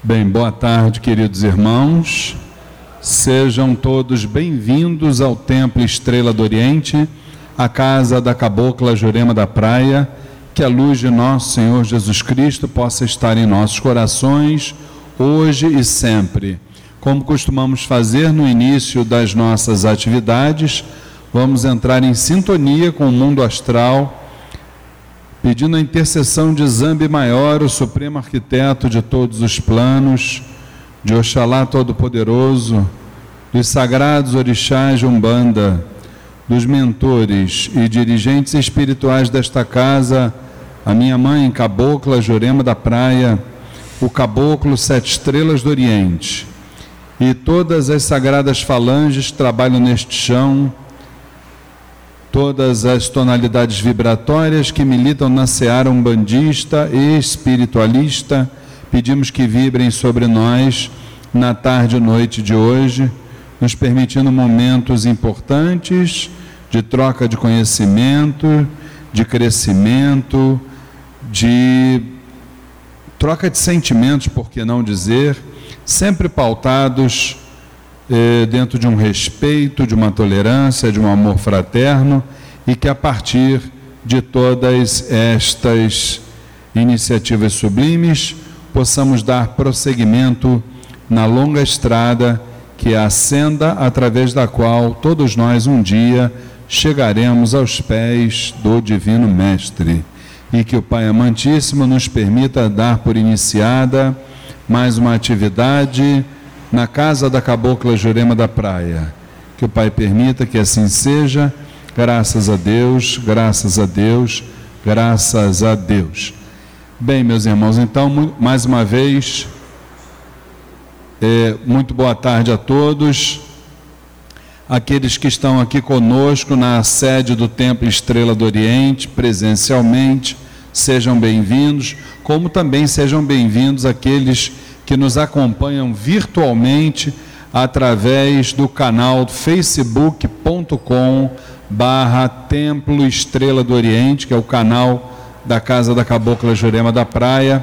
Bem, boa tarde, queridos irmãos. Sejam todos bem-vindos ao Templo Estrela do Oriente, a casa da Cabocla Jurema da Praia. Que a luz de nosso Senhor Jesus Cristo possa estar em nossos corações, hoje e sempre. Como costumamos fazer no início das nossas atividades, vamos entrar em sintonia com o mundo astral pedindo a intercessão de Zambi Maior, o supremo arquiteto de todos os planos, de Oxalá Todo-Poderoso, dos sagrados orixás de Umbanda, dos mentores e dirigentes espirituais desta casa, a minha mãe, Cabocla Jurema da Praia, o Caboclo Sete Estrelas do Oriente, e todas as sagradas falanges trabalham neste chão, todas as tonalidades vibratórias que militam na seara umbandista e espiritualista, pedimos que vibrem sobre nós na tarde e noite de hoje, nos permitindo momentos importantes de troca de conhecimento, de crescimento, de troca de sentimentos, por que não dizer, sempre pautados dentro de um respeito, de uma tolerância, de um amor fraterno e que a partir de todas estas iniciativas sublimes possamos dar prosseguimento na longa estrada que é a senda através da qual todos nós um dia chegaremos aos pés do Divino Mestre. E que o Pai Amantíssimo nos permita dar por iniciada mais uma atividade na casa da cabocla Jurema da Praia. Que o Pai permita que assim seja, graças a Deus, graças a Deus, graças a Deus. Bem, meus irmãos, então, mais uma vez, é, muito boa tarde a todos. Aqueles que estão aqui conosco na sede do Templo Estrela do Oriente, presencialmente, sejam bem-vindos, como também sejam bem-vindos aqueles que que nos acompanham virtualmente através do canal facebook.com barra Templo Estrela do Oriente, que é o canal da Casa da Cabocla Jurema da Praia.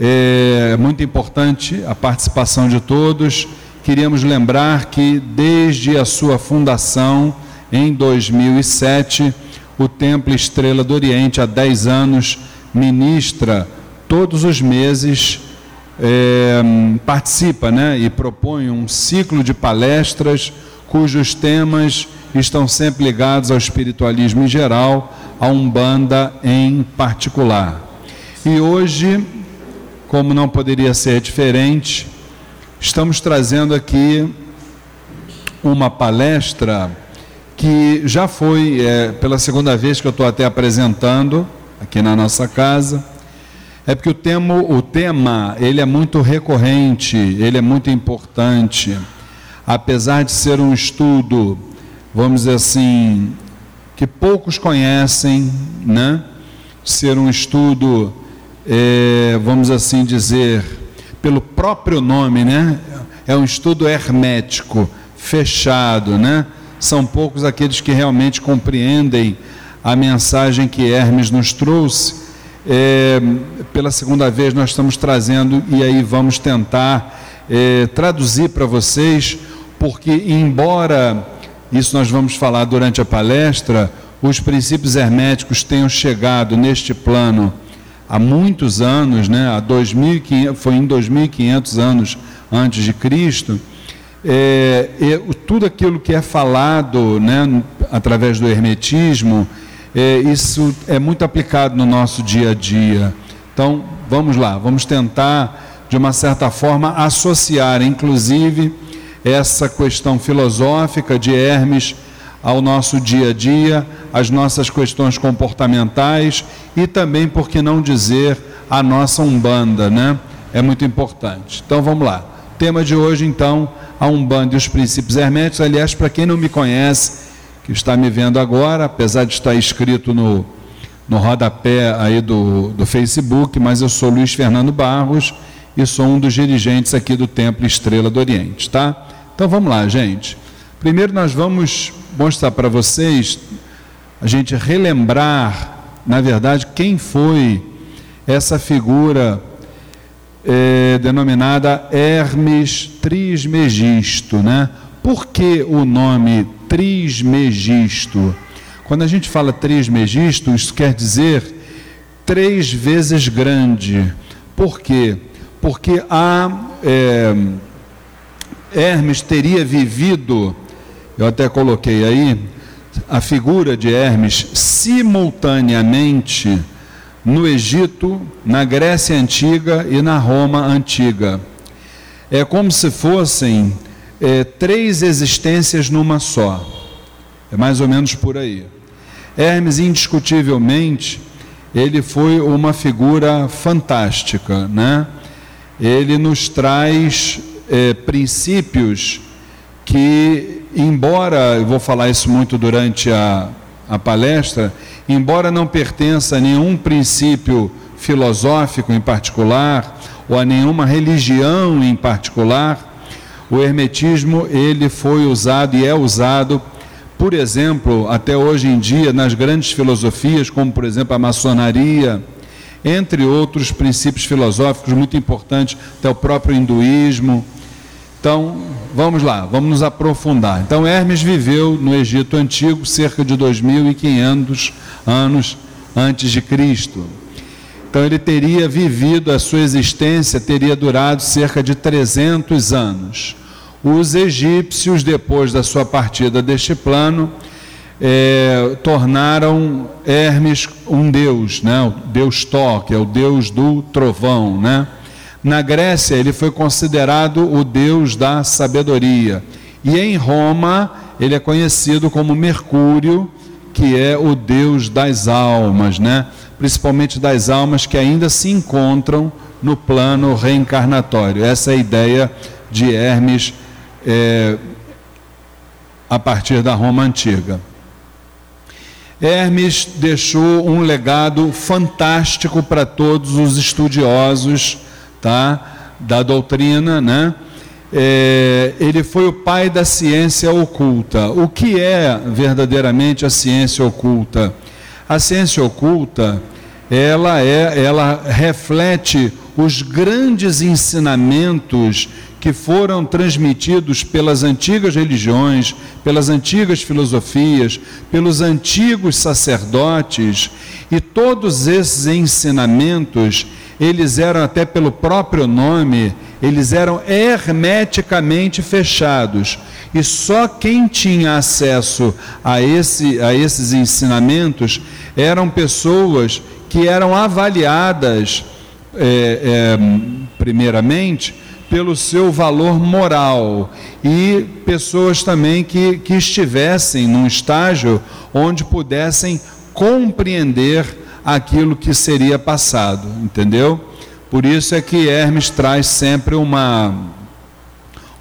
É muito importante a participação de todos. Queríamos lembrar que desde a sua fundação em 2007, o Templo Estrela do Oriente, há 10 anos, ministra todos os meses é, participa né, e propõe um ciclo de palestras cujos temas estão sempre ligados ao espiritualismo em geral, a Umbanda em particular. E hoje, como não poderia ser diferente, estamos trazendo aqui uma palestra que já foi é, pela segunda vez que eu estou até apresentando aqui na nossa casa é porque o tema, o tema ele é muito recorrente, ele é muito importante. Apesar de ser um estudo, vamos dizer assim, que poucos conhecem, né? Ser um estudo, é, vamos assim dizer, pelo próprio nome, né? É um estudo hermético, fechado, né? São poucos aqueles que realmente compreendem a mensagem que Hermes nos trouxe é, pela segunda vez nós estamos trazendo e aí vamos tentar é, traduzir para vocês, porque embora isso nós vamos falar durante a palestra, os princípios herméticos tenham chegado neste plano há muitos anos, né, há 2500, foi em 2500 anos antes de Cristo, é, tudo aquilo que é falado né, através do hermetismo, é, isso é muito aplicado no nosso dia a dia. Então, vamos lá, vamos tentar, de uma certa forma, associar, inclusive, essa questão filosófica de Hermes ao nosso dia a dia, às nossas questões comportamentais e também, por que não dizer, a nossa Umbanda, né? É muito importante. Então vamos lá. Tema de hoje, então, a Umbanda e os princípios herméticos. Aliás, para quem não me conhece, que está me vendo agora, apesar de estar escrito no, no rodapé aí do, do Facebook, mas eu sou Luiz Fernando Barros e sou um dos dirigentes aqui do Templo Estrela do Oriente, tá? Então vamos lá, gente. Primeiro nós vamos mostrar para vocês, a gente relembrar, na verdade, quem foi essa figura é, denominada Hermes Trismegisto, né? Por que o nome Trismegisto? Quando a gente fala Trismegisto, isso quer dizer três vezes grande. Por quê? Porque a é, Hermes teria vivido, eu até coloquei aí, a figura de Hermes simultaneamente no Egito, na Grécia Antiga e na Roma Antiga. É como se fossem é, três existências numa só. É mais ou menos por aí. Hermes, indiscutivelmente, ele foi uma figura fantástica, né? Ele nos traz é, princípios que, embora, eu vou falar isso muito durante a, a palestra, embora não pertença a nenhum princípio filosófico em particular ou a nenhuma religião em particular, o hermetismo ele foi usado e é usado, por exemplo, até hoje em dia nas grandes filosofias, como por exemplo a maçonaria, entre outros princípios filosóficos muito importantes, até o próprio hinduísmo. Então, vamos lá, vamos nos aprofundar. Então, Hermes viveu no Egito Antigo cerca de 2500 anos antes de Cristo. Então, ele teria vivido, a sua existência teria durado cerca de 300 anos. Os egípcios, depois da sua partida deste plano, é, tornaram Hermes um deus, né? o deus Thor, que é o deus do trovão, né? Na Grécia, ele foi considerado o deus da sabedoria. E em Roma, ele é conhecido como Mercúrio, que é o deus das almas, né? principalmente das almas que ainda se encontram no plano reencarnatório. Essa é a ideia de Hermes é, a partir da Roma antiga. Hermes deixou um legado fantástico para todos os estudiosos tá? da doutrina, né? É, ele foi o pai da ciência oculta. O que é verdadeiramente a ciência oculta? A ciência oculta, ela é, ela reflete os grandes ensinamentos que foram transmitidos pelas antigas religiões, pelas antigas filosofias, pelos antigos sacerdotes, e todos esses ensinamentos eles eram até pelo próprio nome, eles eram hermeticamente fechados. E só quem tinha acesso a, esse, a esses ensinamentos eram pessoas que eram avaliadas, é, é, primeiramente, pelo seu valor moral e pessoas também que, que estivessem num estágio onde pudessem compreender aquilo que seria passado, entendeu? Por isso é que Hermes traz sempre uma,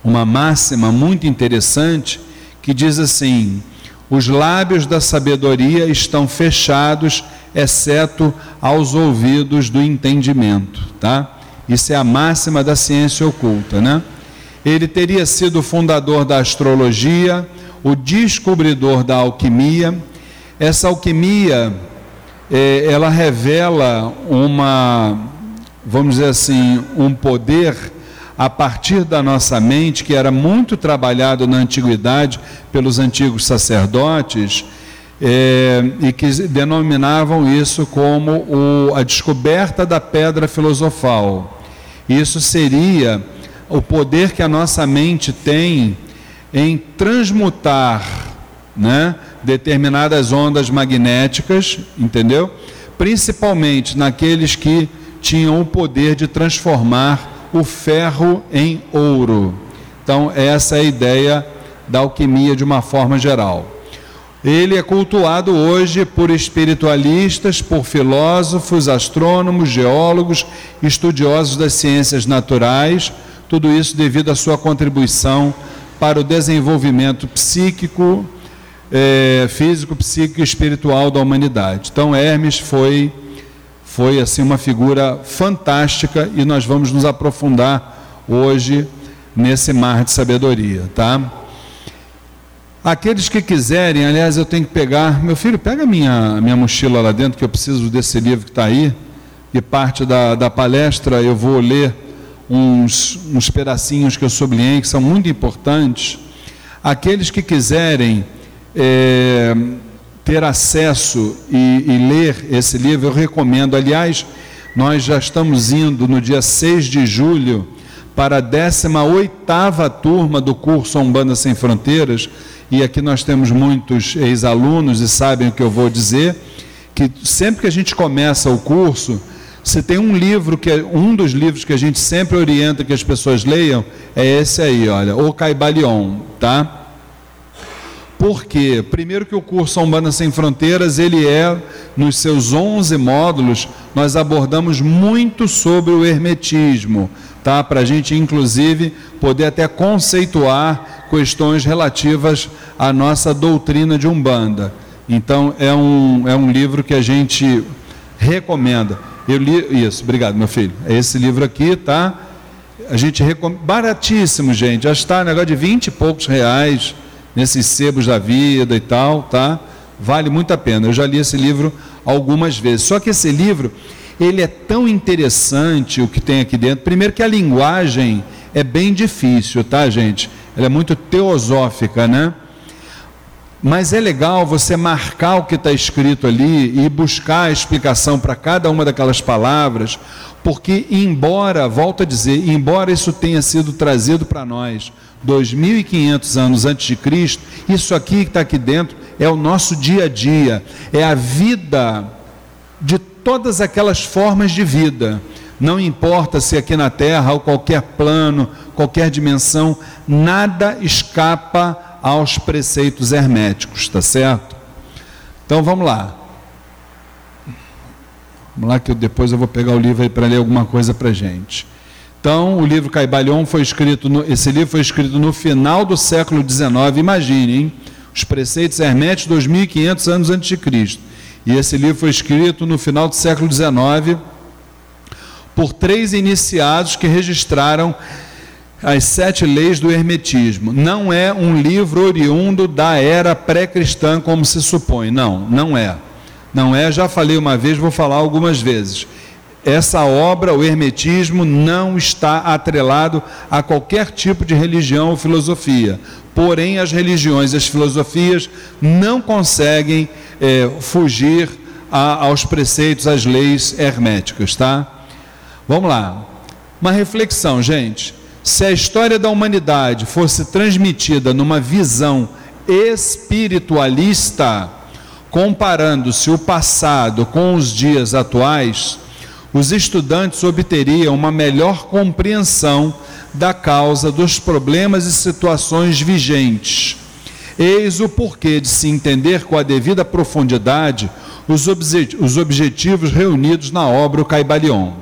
uma máxima muito interessante que diz assim: os lábios da sabedoria estão fechados, exceto aos ouvidos do entendimento, tá? Isso é a máxima da ciência oculta, né? Ele teria sido o fundador da astrologia, o descobridor da alquimia. Essa alquimia é, ela revela uma, vamos dizer assim, um poder a partir da nossa mente, que era muito trabalhado na antiguidade pelos antigos sacerdotes, é, e que denominavam isso como o, a descoberta da pedra filosofal. Isso seria o poder que a nossa mente tem em transmutar, né? determinadas ondas magnéticas, entendeu? Principalmente naqueles que tinham o poder de transformar o ferro em ouro. Então, essa é a ideia da alquimia de uma forma geral. Ele é cultuado hoje por espiritualistas, por filósofos, astrônomos, geólogos, estudiosos das ciências naturais, tudo isso devido à sua contribuição para o desenvolvimento psíquico, é, físico, psíquico e espiritual da humanidade. Então Hermes foi foi assim uma figura fantástica e nós vamos nos aprofundar hoje nesse mar de sabedoria, tá? Aqueles que quiserem, aliás, eu tenho que pegar, meu filho, pega minha minha mochila lá dentro que eu preciso desse livro que está aí e parte da, da palestra eu vou ler uns, uns pedacinhos que eu sublinhei que são muito importantes. Aqueles que quiserem é, ter acesso e, e ler esse livro, eu recomendo. Aliás, nós já estamos indo no dia 6 de julho para a 18ª turma do curso Umbanda Sem Fronteiras, e aqui nós temos muitos ex-alunos e sabem o que eu vou dizer, que sempre que a gente começa o curso, se tem um livro que é um dos livros que a gente sempre orienta que as pessoas leiam, é esse aí, olha, O Caibalion, tá? Porque, primeiro que o curso Umbanda Sem Fronteiras, ele é, nos seus 11 módulos, nós abordamos muito sobre o hermetismo, tá? Para a gente, inclusive, poder até conceituar questões relativas à nossa doutrina de Umbanda. Então, é um, é um livro que a gente recomenda. Eu li isso, obrigado, meu filho. É esse livro aqui, tá? A gente recomenda, baratíssimo, gente. Já está negócio de 20 e poucos reais nesses sebos da vida e tal, tá? Vale muito a pena. Eu já li esse livro algumas vezes. Só que esse livro, ele é tão interessante o que tem aqui dentro. Primeiro que a linguagem é bem difícil, tá, gente? Ela é muito teosófica, né? Mas é legal você marcar o que está escrito ali e buscar a explicação para cada uma daquelas palavras, porque, embora, volto a dizer, embora isso tenha sido trazido para nós 2.500 anos antes de Cristo, isso aqui que está aqui dentro é o nosso dia a dia, é a vida de todas aquelas formas de vida. Não importa se aqui na Terra ou qualquer plano, qualquer dimensão, nada escapa aos preceitos herméticos, tá certo? Então vamos lá. Vamos lá que eu, depois eu vou pegar o livro aí para ler alguma coisa para gente. Então, o livro Caibalion foi escrito, no, esse livro foi escrito no final do século XIX, imaginem, os preceitos herméticos 2500 anos antes de Cristo. E esse livro foi escrito no final do século XIX por três iniciados que registraram as sete leis do hermetismo. Não é um livro oriundo da era pré-cristã, como se supõe. Não, não é. Não é, já falei uma vez, vou falar algumas vezes essa obra, o Hermetismo, não está atrelado a qualquer tipo de religião ou filosofia. Porém, as religiões e as filosofias não conseguem é, fugir a, aos preceitos, às leis herméticas, tá? Vamos lá. Uma reflexão, gente. Se a história da humanidade fosse transmitida numa visão espiritualista, comparando-se o passado com os dias atuais, os estudantes obteriam uma melhor compreensão da causa dos problemas e situações vigentes. Eis o porquê de se entender com a devida profundidade os, obje os objetivos reunidos na obra O Caibalion.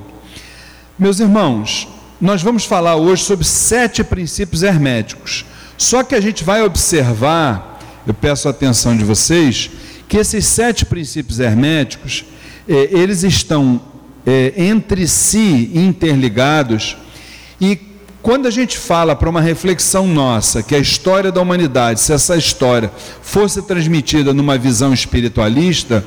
Meus irmãos, nós vamos falar hoje sobre sete princípios herméticos. Só que a gente vai observar, eu peço a atenção de vocês, que esses sete princípios herméticos, eh, eles estão é, entre si interligados. E quando a gente fala para uma reflexão nossa, que a história da humanidade, se essa história fosse transmitida numa visão espiritualista,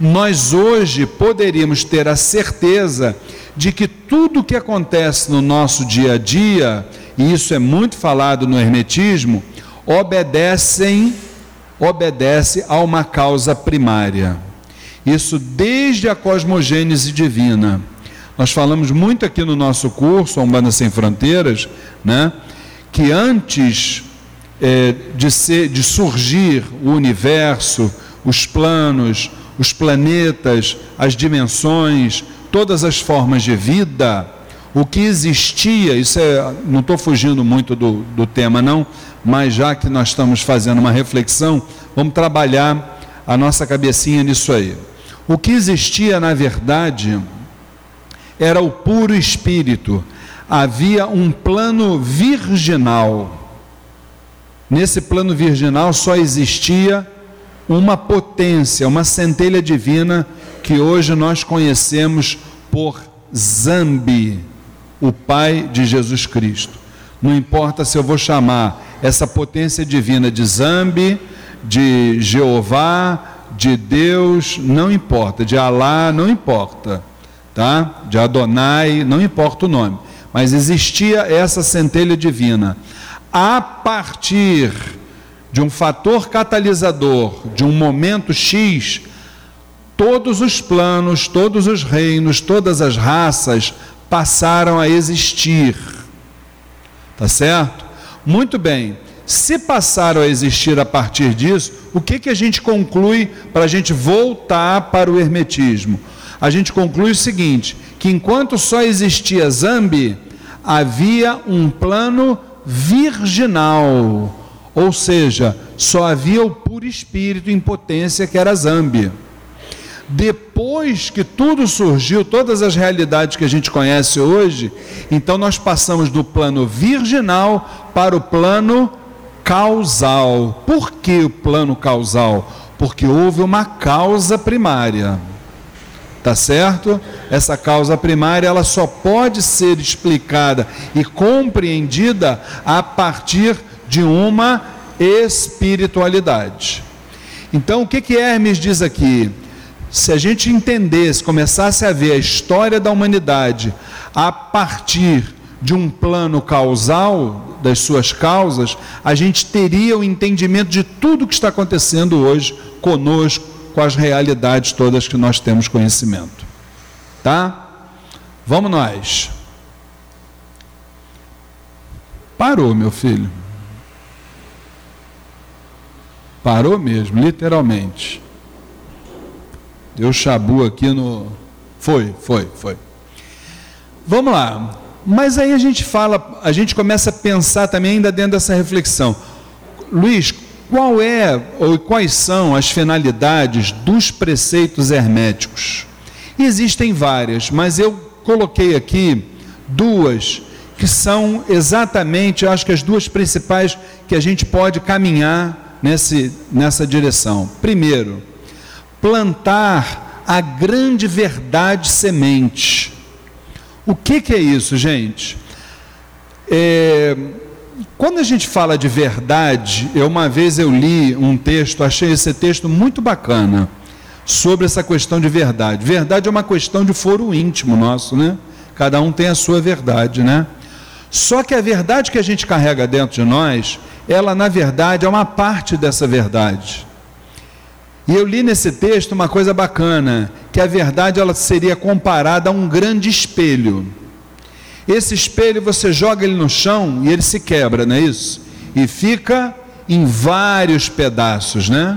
nós hoje poderíamos ter a certeza de que tudo o que acontece no nosso dia a dia, e isso é muito falado no hermetismo, obedecem obedece a uma causa primária. Isso desde a cosmogênese divina. Nós falamos muito aqui no nosso curso, a Umbanda Sem Fronteiras, né, que antes é, de, ser, de surgir o universo, os planos, os planetas, as dimensões, todas as formas de vida, o que existia, isso é, não estou fugindo muito do, do tema não, mas já que nós estamos fazendo uma reflexão, vamos trabalhar a nossa cabecinha nisso aí. O que existia, na verdade, era o puro espírito. Havia um plano virginal. Nesse plano virginal só existia uma potência, uma centelha divina que hoje nós conhecemos por Zambi, o Pai de Jesus Cristo. Não importa se eu vou chamar essa potência divina de Zambi, de Jeová, de Deus, não importa, de Alá, não importa, tá? De Adonai, não importa o nome. mas existia essa centelha divina. A partir de um fator catalisador, de um momento X, todos os planos, todos os reinos, todas as raças passaram a existir. Tá certo? Muito bem. Se passaram a existir a partir disso, o que, que a gente conclui para a gente voltar para o hermetismo? A gente conclui o seguinte: que enquanto só existia Zambi, havia um plano virginal, ou seja, só havia o puro espírito em potência que era Zambi. Depois que tudo surgiu, todas as realidades que a gente conhece hoje, então nós passamos do plano virginal para o plano causal. Por que o plano causal? Porque houve uma causa primária. Tá certo? Essa causa primária ela só pode ser explicada e compreendida a partir de uma espiritualidade. Então, o que que Hermes diz aqui? Se a gente entendesse, começasse a ver a história da humanidade a partir de um plano causal, das suas causas, a gente teria o entendimento de tudo que está acontecendo hoje conosco, com as realidades todas que nós temos conhecimento. Tá? Vamos nós. Parou, meu filho. Parou mesmo, literalmente. Deu chabu aqui no. Foi, foi, foi. Vamos lá. Mas aí a gente fala, a gente começa a pensar também ainda dentro dessa reflexão. Luiz, qual é ou quais são as finalidades dos preceitos herméticos? Existem várias, mas eu coloquei aqui duas que são exatamente, acho que as duas principais que a gente pode caminhar nesse, nessa direção. Primeiro, plantar a grande verdade semente. O que, que é isso, gente? É, quando a gente fala de verdade, eu uma vez eu li um texto, achei esse texto muito bacana sobre essa questão de verdade. Verdade é uma questão de foro íntimo nosso, né? Cada um tem a sua verdade, né? Só que a verdade que a gente carrega dentro de nós, ela na verdade é uma parte dessa verdade. E eu li nesse texto uma coisa bacana, que a verdade ela seria comparada a um grande espelho. Esse espelho você joga ele no chão e ele se quebra, não é isso? E fica em vários pedaços, né?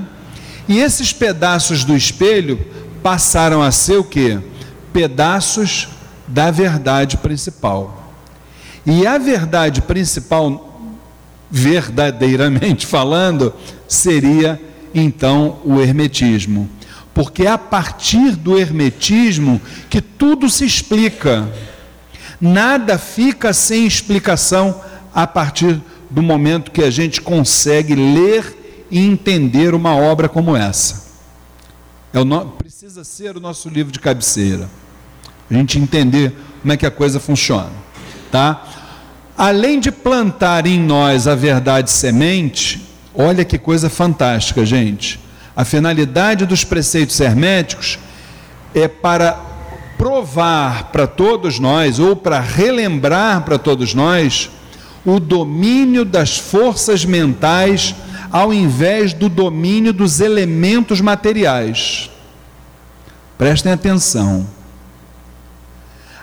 E esses pedaços do espelho passaram a ser o que? Pedaços da verdade principal. E a verdade principal, verdadeiramente falando, seria então o hermetismo. Porque é a partir do hermetismo que tudo se explica. Nada fica sem explicação a partir do momento que a gente consegue ler e entender uma obra como essa. É no... Precisa ser o nosso livro de cabeceira. A gente entender como é que a coisa funciona. Tá? Além de plantar em nós a verdade semente, Olha que coisa fantástica, gente. A finalidade dos preceitos herméticos é para provar para todos nós, ou para relembrar para todos nós, o domínio das forças mentais ao invés do domínio dos elementos materiais. Prestem atenção.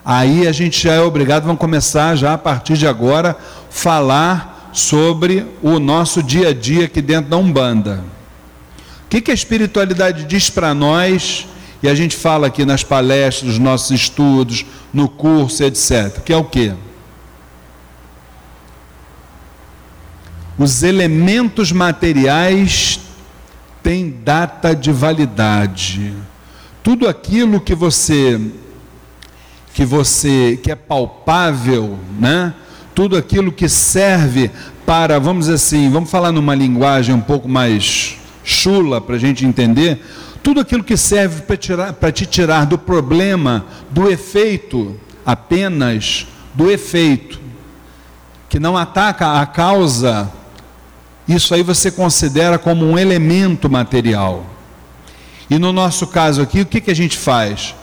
Aí a gente já é obrigado, vamos começar já a partir de agora falar sobre o nosso dia a dia aqui dentro da Umbanda. O que, que a espiritualidade diz para nós, e a gente fala aqui nas palestras, nos nossos estudos, no curso, etc. Que é o que? Os elementos materiais têm data de validade. Tudo aquilo que você que você que é palpável, né? tudo aquilo que serve para, vamos dizer assim, vamos falar numa linguagem um pouco mais chula para a gente entender, tudo aquilo que serve para te tirar do problema, do efeito, apenas do efeito, que não ataca a causa, isso aí você considera como um elemento material. E no nosso caso aqui, o que, que a gente faz?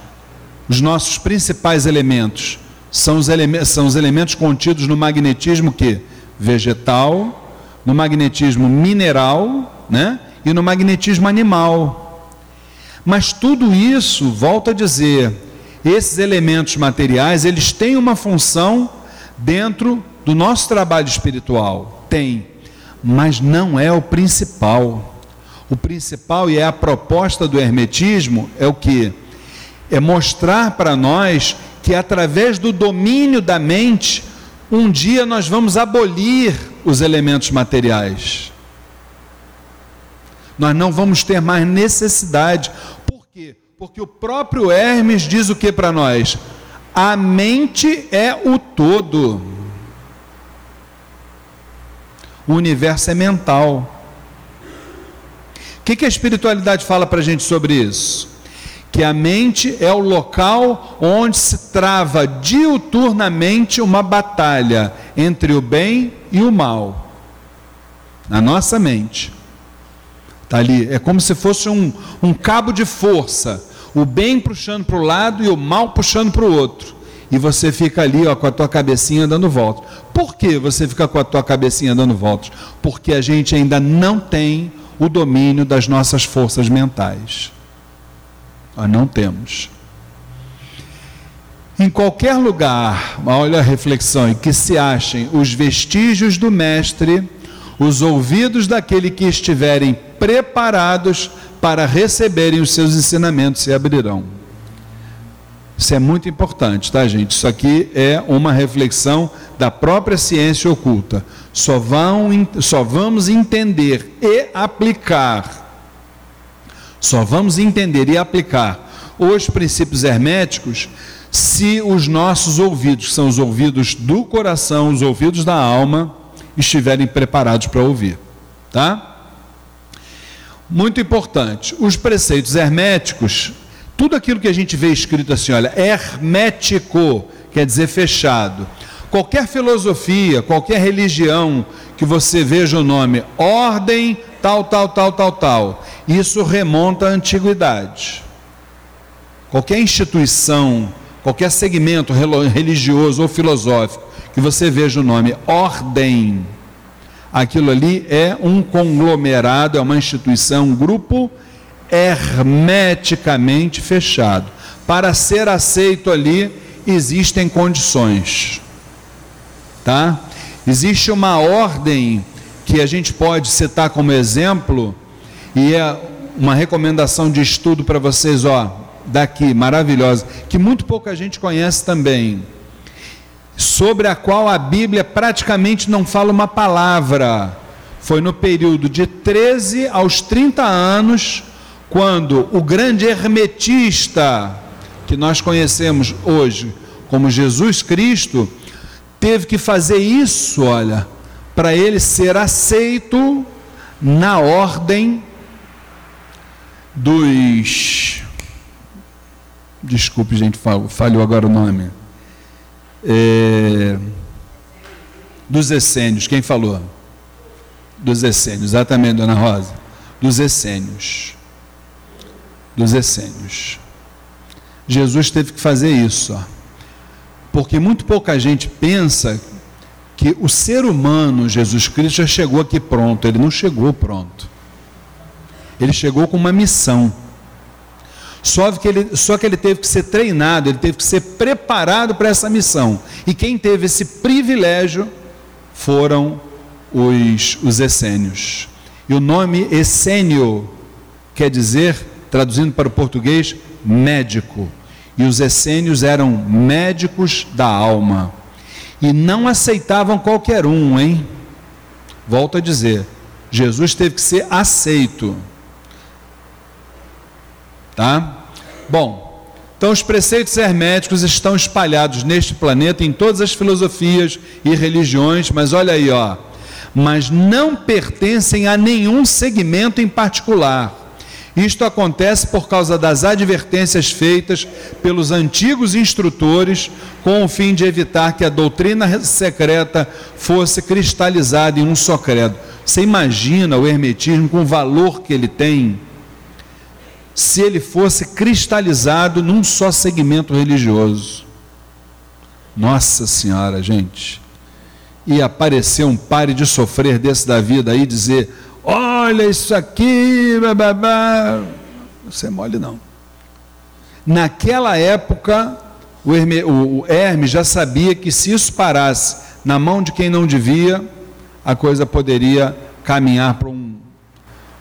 Os nossos principais elementos são os, elementos, são os elementos contidos no magnetismo que vegetal, no magnetismo mineral, né? E no magnetismo animal. Mas tudo isso, volto a dizer, esses elementos materiais, eles têm uma função dentro do nosso trabalho espiritual. Tem, mas não é o principal. O principal e é a proposta do hermetismo é o que? É mostrar para nós que através do domínio da mente, um dia nós vamos abolir os elementos materiais. Nós não vamos ter mais necessidade. Por quê? Porque o próprio Hermes diz o que para nós? A mente é o todo. O universo é mental. O que, que a espiritualidade fala para a gente sobre isso? Que a mente é o local onde se trava diuturnamente uma batalha entre o bem e o mal. Na nossa mente. Está ali, é como se fosse um, um cabo de força, o bem puxando para o lado e o mal puxando para o outro. E você fica ali ó, com a tua cabecinha dando voltas. Por que você fica com a tua cabecinha dando voltas? Porque a gente ainda não tem o domínio das nossas forças mentais. Nós não temos. Em qualquer lugar, olha a reflexão, em que se achem os vestígios do Mestre, os ouvidos daquele que estiverem preparados para receberem os seus ensinamentos se abrirão. Isso é muito importante, tá, gente? Isso aqui é uma reflexão da própria ciência oculta. Só, vão, só vamos entender e aplicar só vamos entender e aplicar os princípios herméticos se os nossos ouvidos, que são os ouvidos do coração, os ouvidos da alma, estiverem preparados para ouvir, tá? Muito importante, os preceitos herméticos, tudo aquilo que a gente vê escrito assim, olha, hermético, quer dizer fechado. Qualquer filosofia, qualquer religião que você veja o nome ordem tal, tal, tal, tal, tal, isso remonta à antiguidade. Qualquer instituição, qualquer segmento religioso ou filosófico que você veja o nome ordem, aquilo ali é um conglomerado, é uma instituição, um grupo hermeticamente fechado. Para ser aceito ali, existem condições. Tá? Existe uma ordem que a gente pode citar como exemplo e é uma recomendação de estudo para vocês, ó, daqui, maravilhosa, que muito pouca gente conhece também, sobre a qual a Bíblia praticamente não fala uma palavra. Foi no período de 13 aos 30 anos, quando o grande hermetista, que nós conhecemos hoje como Jesus Cristo, teve que fazer isso, olha, para ele ser aceito na ordem dos. Desculpe, gente, falhou agora o nome. É, dos essênios, quem falou? Dos essênios, exatamente, dona Rosa. Dos essênios. Dos essênios. Jesus teve que fazer isso, ó. porque muito pouca gente pensa que o ser humano, Jesus Cristo, já chegou aqui pronto. Ele não chegou pronto. Ele chegou com uma missão. Só que, ele, só que ele teve que ser treinado, ele teve que ser preparado para essa missão. E quem teve esse privilégio foram os, os essênios. E o nome essênio quer dizer, traduzindo para o português, médico. E os essênios eram médicos da alma. E não aceitavam qualquer um, hein? Volto a dizer, Jesus teve que ser aceito. Tá? Bom, então os preceitos herméticos estão espalhados neste planeta em todas as filosofias e religiões, mas olha aí, ó, mas não pertencem a nenhum segmento em particular. Isto acontece por causa das advertências feitas pelos antigos instrutores, com o fim de evitar que a doutrina secreta fosse cristalizada em um só credo. Você imagina o hermetismo com o valor que ele tem? se ele fosse cristalizado num só segmento religioso. Nossa Senhora, gente. E aparecer um pare de sofrer desse da vida aí, dizer: Olha isso aqui. Você é mole não. Naquela época, o, Herme, o Hermes já sabia que se isso parasse na mão de quem não devia, a coisa poderia caminhar para um,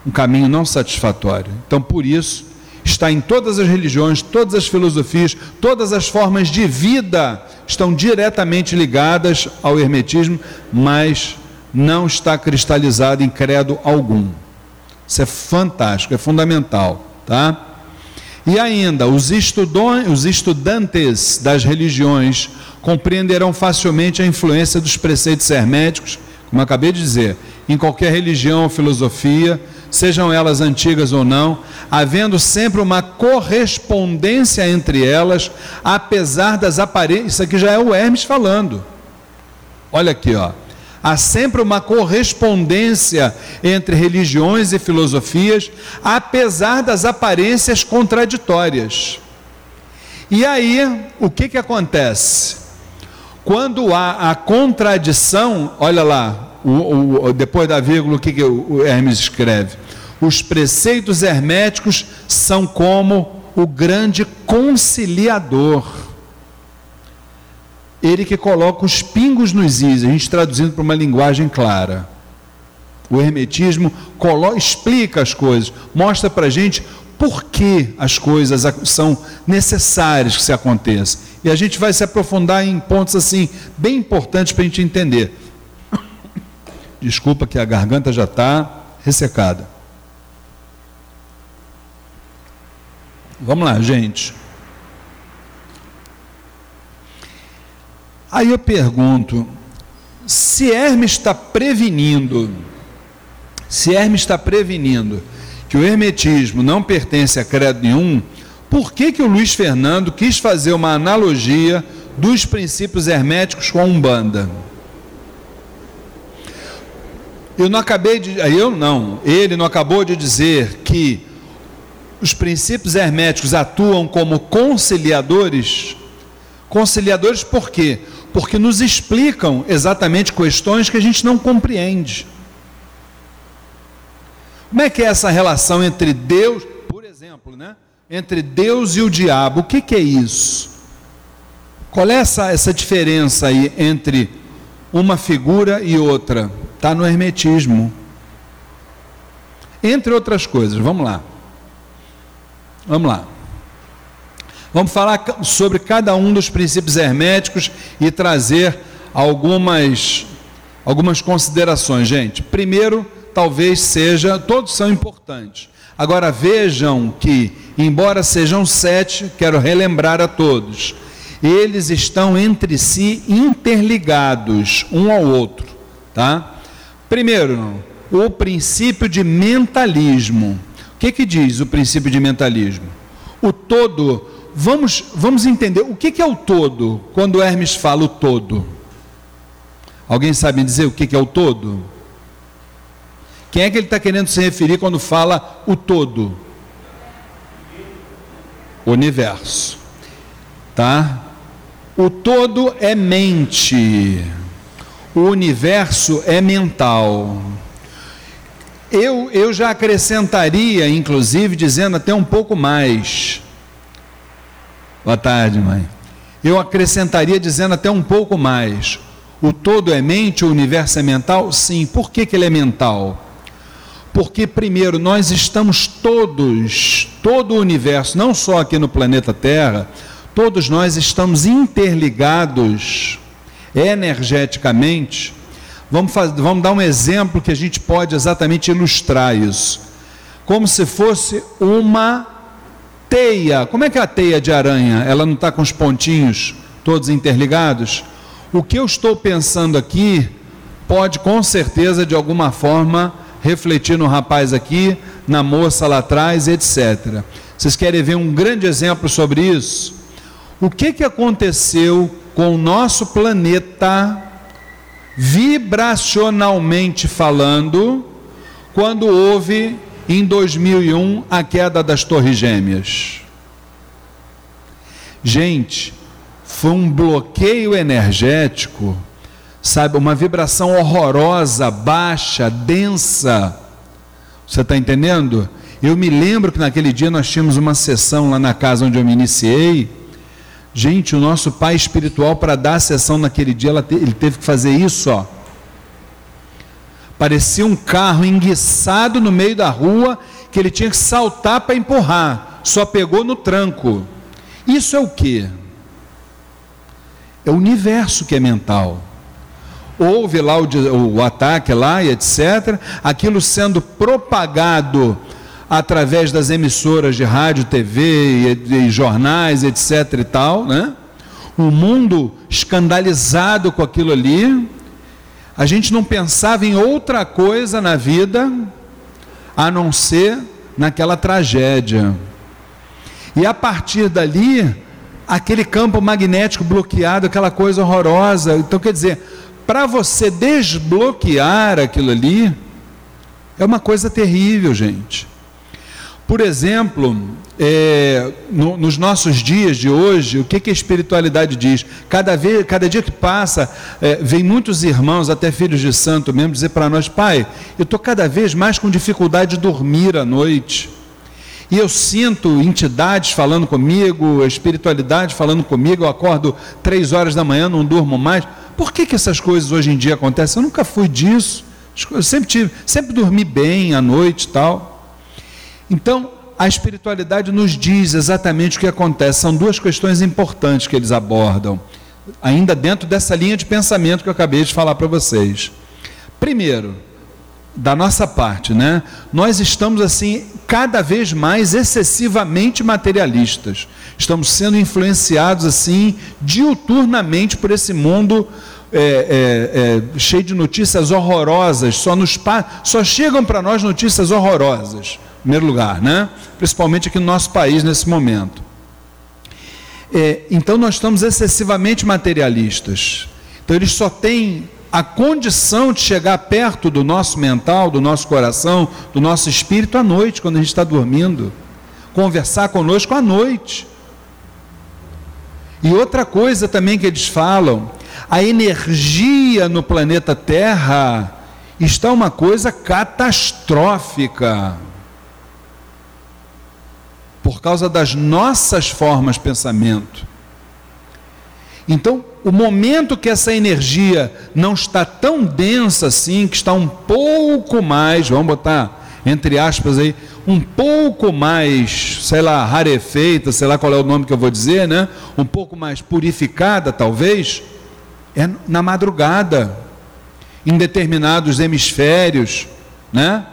um caminho não satisfatório. Então, por isso, está em todas as religiões, todas as filosofias, todas as formas de vida estão diretamente ligadas ao hermetismo, mas não está cristalizado em credo algum. Isso é fantástico, é fundamental, tá? E ainda, os, os estudantes das religiões compreenderão facilmente a influência dos preceitos herméticos, como acabei de dizer, em qualquer religião ou filosofia, sejam elas antigas ou não, havendo sempre uma correspondência entre elas, apesar das aparências. Isso aqui já é o Hermes falando. Olha aqui, ó. Há sempre uma correspondência entre religiões e filosofias, apesar das aparências contraditórias. E aí, o que, que acontece? Quando há a contradição, olha lá, o, o, depois da vírgula, o que, que o Hermes escreve? Os preceitos herméticos são como o grande conciliador ele que coloca os pingos nos is, a gente traduzindo para uma linguagem clara. O hermetismo explica as coisas, mostra para a gente por que as coisas são necessárias que se aconteçam. E a gente vai se aprofundar em pontos assim, bem importantes para a gente entender. Desculpa que a garganta já está ressecada. Vamos lá, gente. Aí eu pergunto: se Hermes está prevenindo, se Hermes está prevenindo que o hermetismo não pertence a credo nenhum, por que, que o Luiz Fernando quis fazer uma analogia dos princípios herméticos com a Umbanda? Eu não acabei de. Eu não, ele não acabou de dizer que os princípios herméticos atuam como conciliadores? Conciliadores por quê? porque nos explicam exatamente questões que a gente não compreende. Como é que é essa relação entre Deus, por exemplo, né? Entre Deus e o diabo? O que, que é isso? Qual é essa, essa diferença aí entre uma figura e outra? Está no Hermetismo. Entre outras coisas, vamos lá. Vamos lá. Vamos falar sobre cada um dos princípios herméticos e trazer algumas, algumas considerações, gente. Primeiro, talvez seja, todos são importantes. Agora vejam que, embora sejam sete, quero relembrar a todos, eles estão entre si interligados um ao outro, tá? Primeiro, o princípio de mentalismo. O que, que diz o princípio de mentalismo? O todo vamos, vamos entender o que, que é o todo, quando Hermes fala o todo. Alguém sabe dizer o que, que é o todo? Quem é que ele está querendo se referir quando fala o todo? Universo. Tá? O todo é mente. O universo é mental. Eu, eu já acrescentaria, inclusive, dizendo até um pouco mais. Boa tarde, mãe. Eu acrescentaria dizendo até um pouco mais. O todo é mente, o universo é mental? Sim. Por que, que ele é mental? Porque, primeiro, nós estamos todos, todo o universo, não só aqui no planeta Terra, todos nós estamos interligados energeticamente. Vamos, fazer, vamos dar um exemplo que a gente pode exatamente ilustrar isso. Como se fosse uma Teia, como é que é a teia de aranha? Ela não está com os pontinhos todos interligados? O que eu estou pensando aqui pode com certeza de alguma forma refletir no rapaz aqui, na moça lá atrás, etc. Vocês querem ver um grande exemplo sobre isso? O que, que aconteceu com o nosso planeta, vibracionalmente falando, quando houve em 2001 a queda das Torres Gêmeas. Gente, foi um bloqueio energético, sabe, uma vibração horrorosa, baixa, densa. Você está entendendo? Eu me lembro que naquele dia nós tínhamos uma sessão lá na casa onde eu me iniciei. Gente, o nosso pai espiritual, para dar a sessão naquele dia, ele teve que fazer isso, ó. Parecia um carro enguiçado no meio da rua que ele tinha que saltar para empurrar. Só pegou no tranco. Isso é o que? É o universo que é mental. Houve lá o, o ataque lá e etc. Aquilo sendo propagado através das emissoras de rádio, TV e, e jornais, etc. e tal, né? O mundo escandalizado com aquilo ali. A gente não pensava em outra coisa na vida a não ser naquela tragédia. E a partir dali, aquele campo magnético bloqueado, aquela coisa horrorosa. Então, quer dizer, para você desbloquear aquilo ali, é uma coisa terrível, gente. Por exemplo, é, no, nos nossos dias de hoje, o que, que a espiritualidade diz? Cada, vez, cada dia que passa, é, vem muitos irmãos, até filhos de santo mesmo, dizer para nós: Pai, eu estou cada vez mais com dificuldade de dormir à noite. E eu sinto entidades falando comigo, a espiritualidade falando comigo, eu acordo três horas da manhã, não durmo mais. Por que, que essas coisas hoje em dia acontecem? Eu nunca fui disso. Eu sempre tive, sempre dormi bem à noite e tal. Então, a espiritualidade nos diz exatamente o que acontece. São duas questões importantes que eles abordam, ainda dentro dessa linha de pensamento que eu acabei de falar para vocês. Primeiro, da nossa parte, né? Nós estamos assim cada vez mais excessivamente materialistas. Estamos sendo influenciados assim diuturnamente por esse mundo é, é, é, cheio de notícias horrorosas. Só nos só chegam para nós notícias horrorosas primeiro lugar, né? principalmente aqui no nosso país nesse momento. É, então nós estamos excessivamente materialistas. Então eles só têm a condição de chegar perto do nosso mental, do nosso coração, do nosso espírito à noite, quando a gente está dormindo. Conversar conosco à noite. E outra coisa também que eles falam, a energia no planeta Terra está uma coisa catastrófica por causa das nossas formas de pensamento. Então, o momento que essa energia não está tão densa assim, que está um pouco mais, vamos botar entre aspas aí, um pouco mais, sei lá, rarefeita, sei lá qual é o nome que eu vou dizer, né? Um pouco mais purificada, talvez, é na madrugada, em determinados hemisférios, né?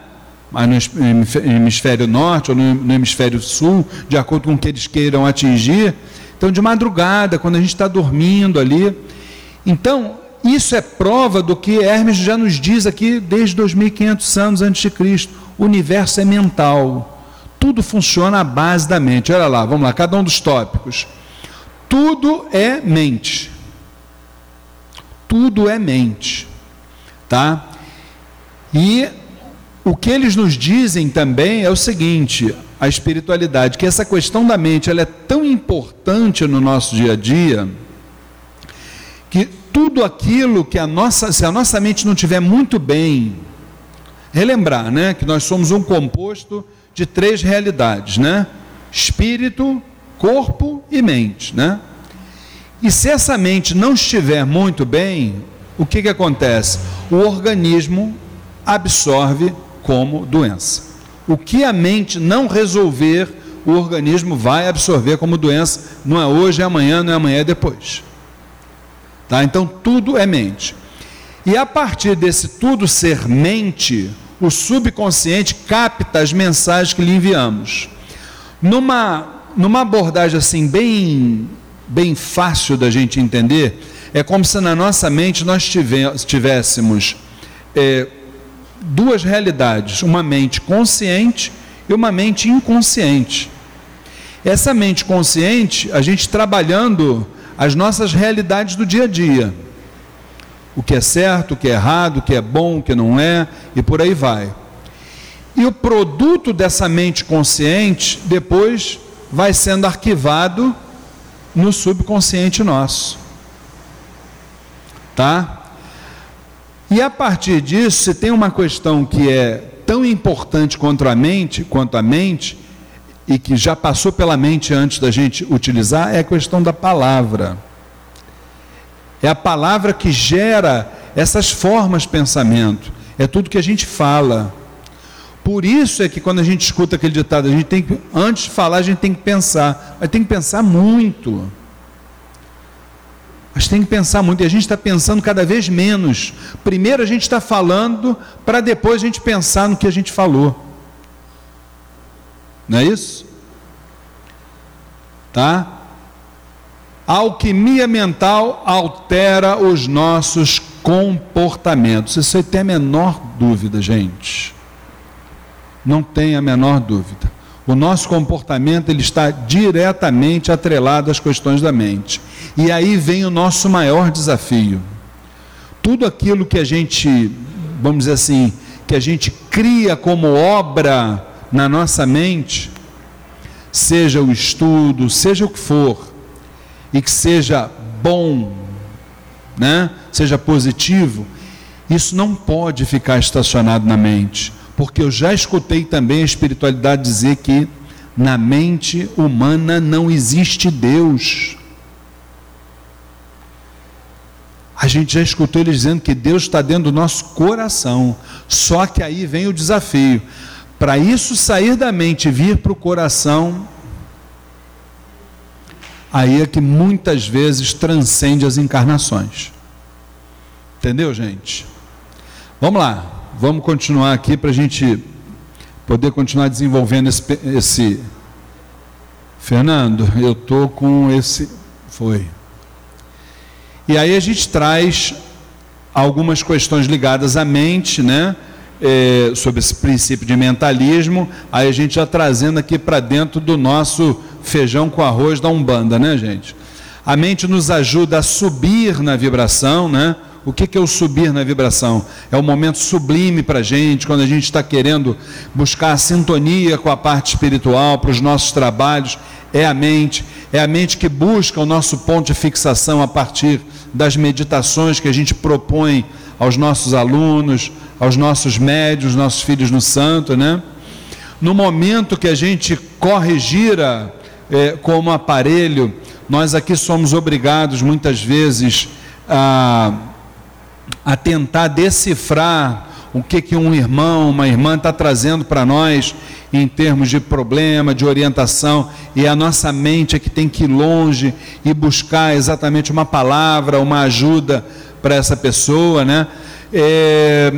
Mas no hemisfério norte ou no hemisfério sul, de acordo com o que eles queiram atingir. Então, de madrugada, quando a gente está dormindo ali. Então, isso é prova do que Hermes já nos diz aqui desde 2500 anos antes de Cristo. O universo é mental. Tudo funciona à base da mente. Olha lá, vamos lá, cada um dos tópicos. Tudo é mente. Tudo é mente. Tá? E o que eles nos dizem também é o seguinte: a espiritualidade, que essa questão da mente ela é tão importante no nosso dia a dia, que tudo aquilo que a nossa, se a nossa mente não tiver muito bem, relembrar, né, que nós somos um composto de três realidades, né? Espírito, corpo e mente, né? E se essa mente não estiver muito bem, o que que acontece? O organismo absorve como doença. O que a mente não resolver, o organismo vai absorver como doença, não é hoje, é amanhã, não é amanhã, é depois. Tá? Então tudo é mente. E a partir desse tudo ser mente, o subconsciente capta as mensagens que lhe enviamos. Numa, numa abordagem assim bem, bem fácil da gente entender, é como se na nossa mente nós tivéssemos é, duas realidades, uma mente consciente e uma mente inconsciente. Essa mente consciente, a gente trabalhando as nossas realidades do dia a dia. O que é certo, o que é errado, o que é bom, o que não é, e por aí vai. E o produto dessa mente consciente depois vai sendo arquivado no subconsciente nosso. Tá? E a partir disso, se tem uma questão que é tão importante quanto a mente, quanto a mente, e que já passou pela mente antes da gente utilizar, é a questão da palavra. É a palavra que gera essas formas de pensamento. É tudo que a gente fala. Por isso é que quando a gente escuta aquele ditado, a gente tem que, antes de falar, a gente tem que pensar. Mas tem que pensar muito. Mas tem que pensar muito. E a gente está pensando cada vez menos. Primeiro a gente está falando, para depois a gente pensar no que a gente falou. Não é isso? Tá? A alquimia mental altera os nossos comportamentos. Isso aí tem a menor dúvida, gente. Não tem a menor dúvida. O nosso comportamento ele está diretamente atrelado às questões da mente. E aí vem o nosso maior desafio. Tudo aquilo que a gente, vamos dizer assim, que a gente cria como obra na nossa mente, seja o estudo, seja o que for, e que seja bom, né? seja positivo, isso não pode ficar estacionado na mente, porque eu já escutei também a espiritualidade dizer que na mente humana não existe Deus. A gente já escutou eles dizendo que Deus está dentro do nosso coração. Só que aí vem o desafio. Para isso sair da mente e vir para o coração, aí é que muitas vezes transcende as encarnações. Entendeu, gente? Vamos lá, vamos continuar aqui para a gente poder continuar desenvolvendo esse, esse. Fernando, eu tô com esse. Foi. E aí a gente traz algumas questões ligadas à mente, né? é, sobre esse princípio de mentalismo, aí a gente já trazendo aqui para dentro do nosso feijão com arroz da Umbanda, né, gente? A mente nos ajuda a subir na vibração, né? O que, é o subir na vibração? É o momento sublime para a gente, quando a gente está querendo buscar a sintonia com a parte espiritual para os nossos trabalhos. É a mente, é a mente que busca o nosso ponto de fixação a partir das meditações que a gente propõe aos nossos alunos, aos nossos médios, nossos filhos no santo, né? No momento que a gente corre é, como aparelho, nós aqui somos obrigados muitas vezes a, a tentar decifrar o que, que um irmão, uma irmã está trazendo para nós em termos de problema, de orientação, e a nossa mente é que tem que ir longe e buscar exatamente uma palavra, uma ajuda para essa pessoa, né? É,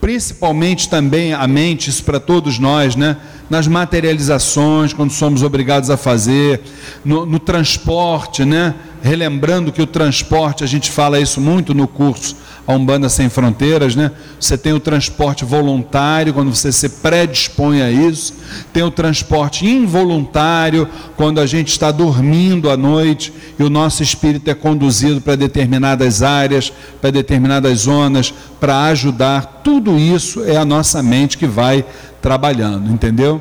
principalmente também a mente, isso para todos nós, né? nas materializações, quando somos obrigados a fazer, no, no, transporte, né? Relembrando que o transporte, a gente fala isso muito no curso a Umbanda Sem Fronteiras, né? Você tem o transporte voluntário, quando você se predispõe a isso, tem o transporte involuntário, quando a gente está dormindo à noite e o nosso espírito é conduzido para determinadas áreas, para determinadas zonas, para ajudar. Tudo isso é a nossa mente que vai trabalhando, entendeu?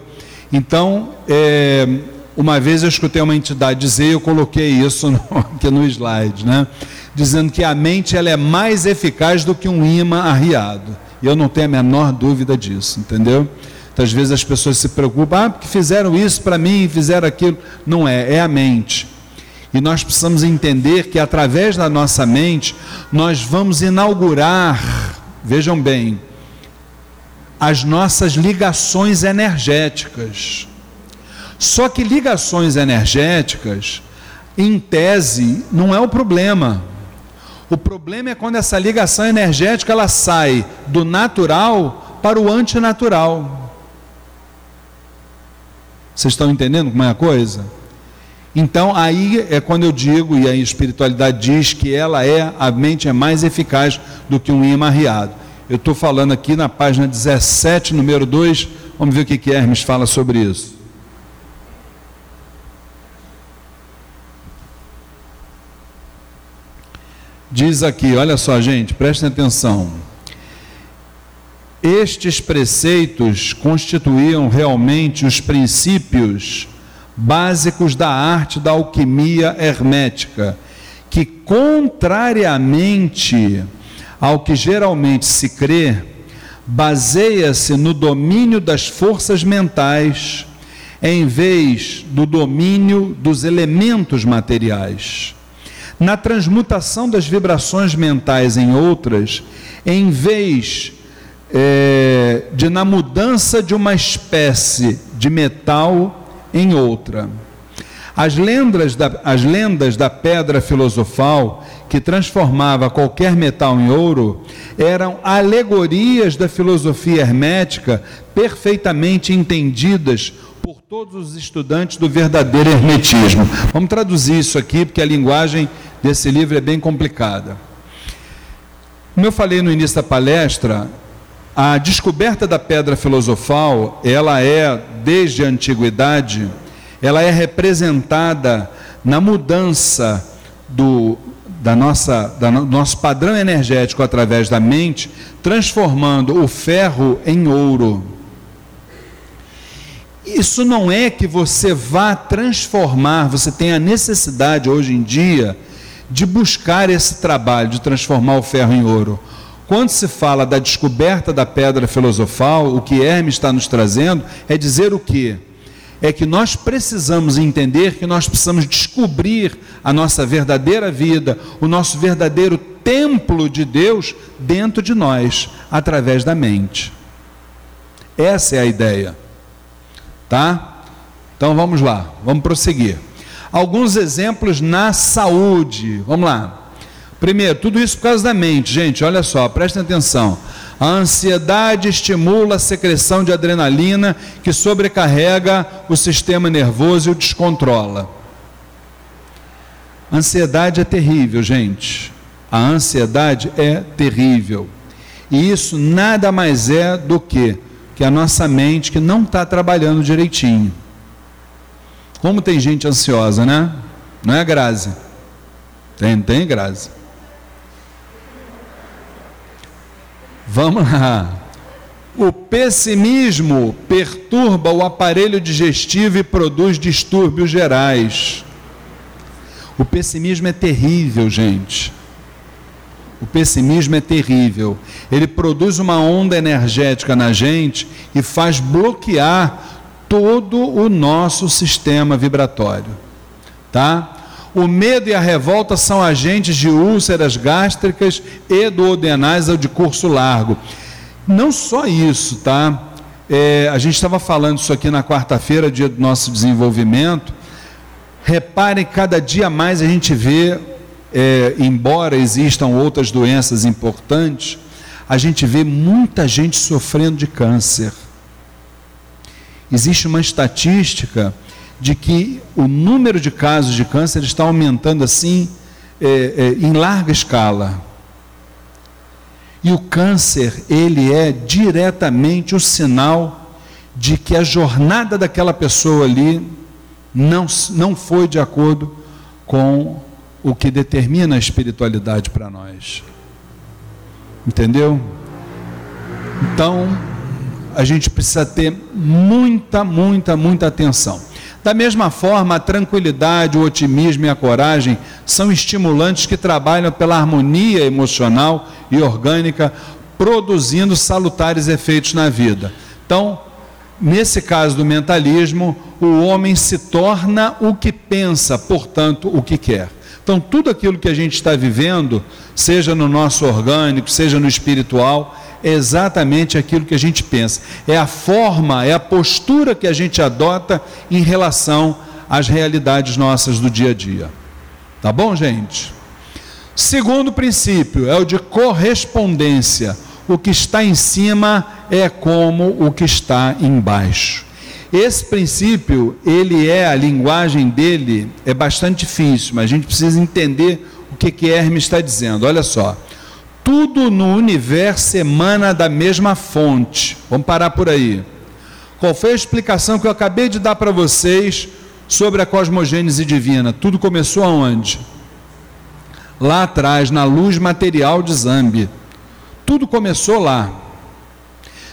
Então, é, uma vez eu escutei uma entidade dizer, eu coloquei isso no, aqui no slide, né? dizendo que a mente ela é mais eficaz do que um imã arriado. E eu não tenho a menor dúvida disso, entendeu? Então, às vezes as pessoas se preocupam, ah, porque fizeram isso para mim, fizeram aquilo. Não é, é a mente. E nós precisamos entender que através da nossa mente, nós vamos inaugurar, vejam bem, as nossas ligações energéticas. Só que ligações energéticas, em tese, não é o problema. O problema é quando essa ligação energética ela sai do natural para o antinatural. Vocês estão entendendo como é a coisa? Então aí é quando eu digo, e a espiritualidade diz que ela é, a mente é mais eficaz do que um imã arriado. Eu estou falando aqui na página 17, número 2, vamos ver o que, que Hermes fala sobre isso. Diz aqui, olha só, gente, prestem atenção. Estes preceitos constituíam realmente os princípios básicos da arte da alquimia hermética, que, contrariamente ao que geralmente se crê, baseia-se no domínio das forças mentais, em vez do domínio dos elementos materiais. Na transmutação das vibrações mentais em outras, em vez é, de na mudança de uma espécie de metal em outra. As lendas, da, as lendas da pedra filosofal, que transformava qualquer metal em ouro, eram alegorias da filosofia hermética perfeitamente entendidas todos os estudantes do verdadeiro hermetismo. Vamos traduzir isso aqui, porque a linguagem desse livro é bem complicada. Como eu falei no início da palestra, a descoberta da pedra filosofal, ela é, desde a antiguidade, ela é representada na mudança do, da nossa, da, do nosso padrão energético através da mente, transformando o ferro em ouro. Isso não é que você vá transformar, você tem a necessidade hoje em dia de buscar esse trabalho de transformar o ferro em ouro. Quando se fala da descoberta da pedra filosofal, o que Hermes está nos trazendo é dizer o quê? é que nós precisamos entender que nós precisamos descobrir a nossa verdadeira vida, o nosso verdadeiro templo de Deus dentro de nós, através da mente. Essa é a ideia. Tá? Então vamos lá, vamos prosseguir. Alguns exemplos na saúde. Vamos lá. Primeiro, tudo isso por causa da mente, gente, olha só, prestem atenção. A ansiedade estimula a secreção de adrenalina que sobrecarrega o sistema nervoso e o descontrola. Ansiedade é terrível, gente. A ansiedade é terrível. E isso nada mais é do que que a nossa mente que não está trabalhando direitinho. Como tem gente ansiosa, né? Não é, Grazi? Tem, tem, Grazi. Vamos lá. O pessimismo perturba o aparelho digestivo e produz distúrbios gerais. O pessimismo é terrível, gente. O pessimismo é terrível. Ele produz uma onda energética na gente e faz bloquear todo o nosso sistema vibratório. Tá? O medo e a revolta são agentes de úlceras gástricas e duodenais ou de curso largo. Não só isso, tá? É, a gente estava falando isso aqui na quarta-feira, dia do nosso desenvolvimento. Reparem, cada dia mais a gente vê, é, embora existam outras doenças importantes, a gente vê muita gente sofrendo de câncer. Existe uma estatística de que o número de casos de câncer está aumentando assim é, é, em larga escala. E o câncer, ele é diretamente o sinal de que a jornada daquela pessoa ali não, não foi de acordo com o que determina a espiritualidade para nós. Entendeu? Então, a gente precisa ter muita, muita, muita atenção. Da mesma forma, a tranquilidade, o otimismo e a coragem são estimulantes que trabalham pela harmonia emocional e orgânica, produzindo salutares efeitos na vida. Então, nesse caso do mentalismo, o homem se torna o que pensa, portanto, o que quer. Então, tudo aquilo que a gente está vivendo, seja no nosso orgânico, seja no espiritual, é exatamente aquilo que a gente pensa. É a forma, é a postura que a gente adota em relação às realidades nossas do dia a dia. Tá bom, gente? Segundo princípio é o de correspondência. O que está em cima é como o que está embaixo. Esse princípio, ele é, a linguagem dele é bastante difícil, mas a gente precisa entender o que, que Hermes está dizendo. Olha só tudo no universo emana da mesma fonte. Vamos parar por aí. Qual foi a explicação que eu acabei de dar para vocês sobre a cosmogênese divina? Tudo começou aonde? Lá atrás, na luz material de Zambi. Tudo começou lá.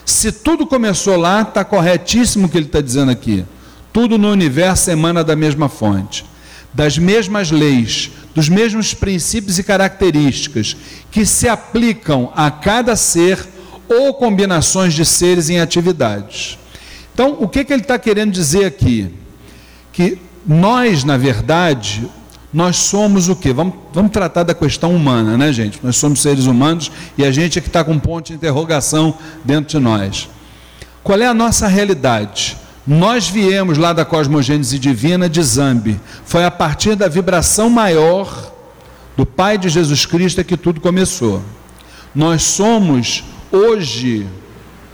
Se tudo começou lá, está corretíssimo o que ele está dizendo aqui. Tudo no universo emana da mesma fonte, das mesmas leis, dos mesmos princípios e características que se aplicam a cada ser ou combinações de seres em atividades. Então, o que, que ele está querendo dizer aqui? Que nós, na verdade, nós somos o quê? Vamos, vamos tratar da questão humana, né, gente? Nós somos seres humanos e a gente é que está com um ponto de interrogação dentro de nós. Qual é a nossa realidade? Nós viemos lá da cosmogênese divina de Zambi. Foi a partir da vibração maior do Pai de Jesus Cristo que tudo começou. Nós somos hoje,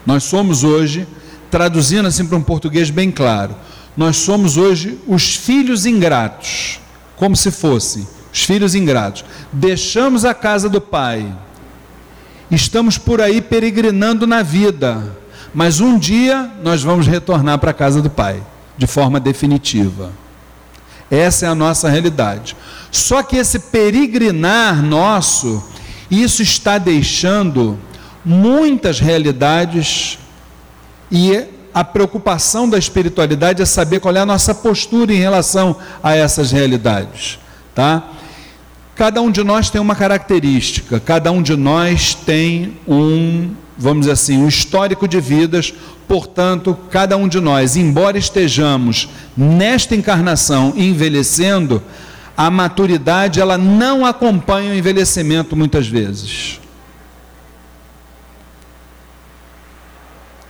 nós somos hoje, traduzindo assim para um português bem claro, nós somos hoje os filhos ingratos, como se fossem os filhos ingratos. Deixamos a casa do Pai, estamos por aí peregrinando na vida, mas um dia nós vamos retornar para a casa do Pai, de forma definitiva. Essa é a nossa realidade. Só que esse peregrinar nosso, isso está deixando muitas realidades e a preocupação da espiritualidade é saber qual é a nossa postura em relação a essas realidades, tá? Cada um de nós tem uma característica, cada um de nós tem um, vamos dizer assim, um histórico de vidas, portanto, cada um de nós, embora estejamos nesta encarnação envelhecendo, a maturidade ela não acompanha o envelhecimento muitas vezes.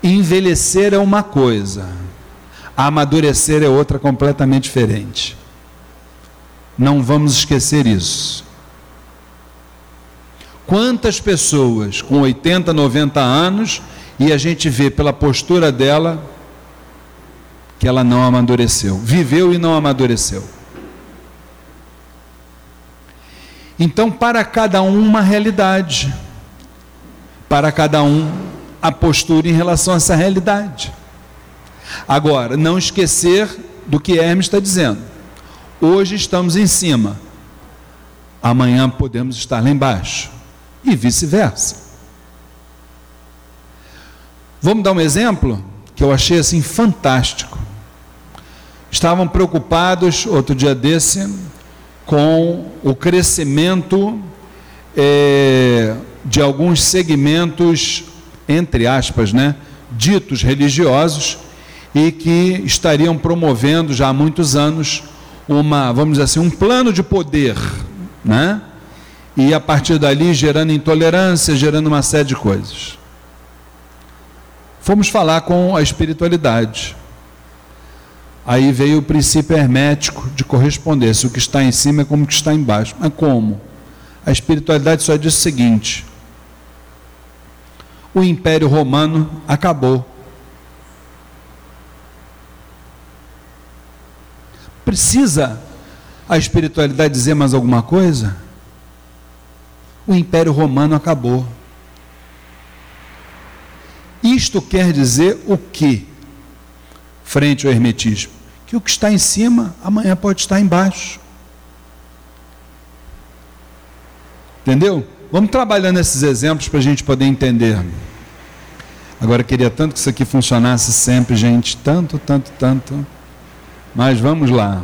Envelhecer é uma coisa, amadurecer é outra completamente diferente. Não vamos esquecer isso. Quantas pessoas com 80, 90 anos e a gente vê pela postura dela que ela não amadureceu, viveu e não amadureceu. Então, para cada um, uma realidade, para cada um, a postura em relação a essa realidade. Agora, não esquecer do que Hermes está dizendo. Hoje estamos em cima, amanhã podemos estar lá embaixo, e vice-versa. Vamos dar um exemplo que eu achei assim fantástico. Estavam preocupados, outro dia desse, com o crescimento é, de alguns segmentos entre aspas, né, ditos religiosos e que estariam promovendo já há muitos anos uma, vamos dizer assim, um plano de poder, né? E a partir dali gerando intolerância, gerando uma série de coisas. Fomos falar com a espiritualidade. Aí veio o princípio hermético de correspondência. O que está em cima é como o que está embaixo. Mas como? A espiritualidade só diz o seguinte: o Império Romano acabou. Precisa a espiritualidade dizer mais alguma coisa? O Império Romano acabou. Isto quer dizer o que? Frente ao hermetismo? Que o que está em cima amanhã pode estar embaixo. Entendeu? Vamos trabalhando esses exemplos para a gente poder entender. Agora, queria tanto que isso aqui funcionasse sempre, gente. Tanto, tanto, tanto. Mas vamos lá.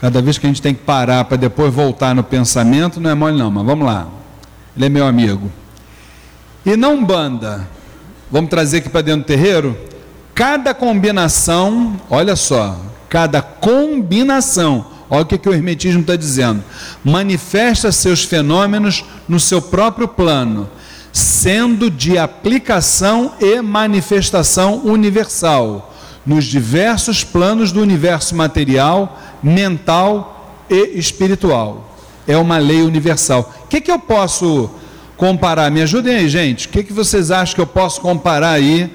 Cada vez que a gente tem que parar para depois voltar no pensamento, não é mole, não, mas vamos lá. Ele é meu amigo. E não banda. Vamos trazer aqui para dentro do terreiro? Cada combinação, olha só, cada combinação Olha o que, que o Hermetismo está dizendo. Manifesta seus fenômenos no seu próprio plano, sendo de aplicação e manifestação universal, nos diversos planos do universo material, mental e espiritual. É uma lei universal. O que, que eu posso comparar? Me ajudem aí, gente. O que, que vocês acham que eu posso comparar aí,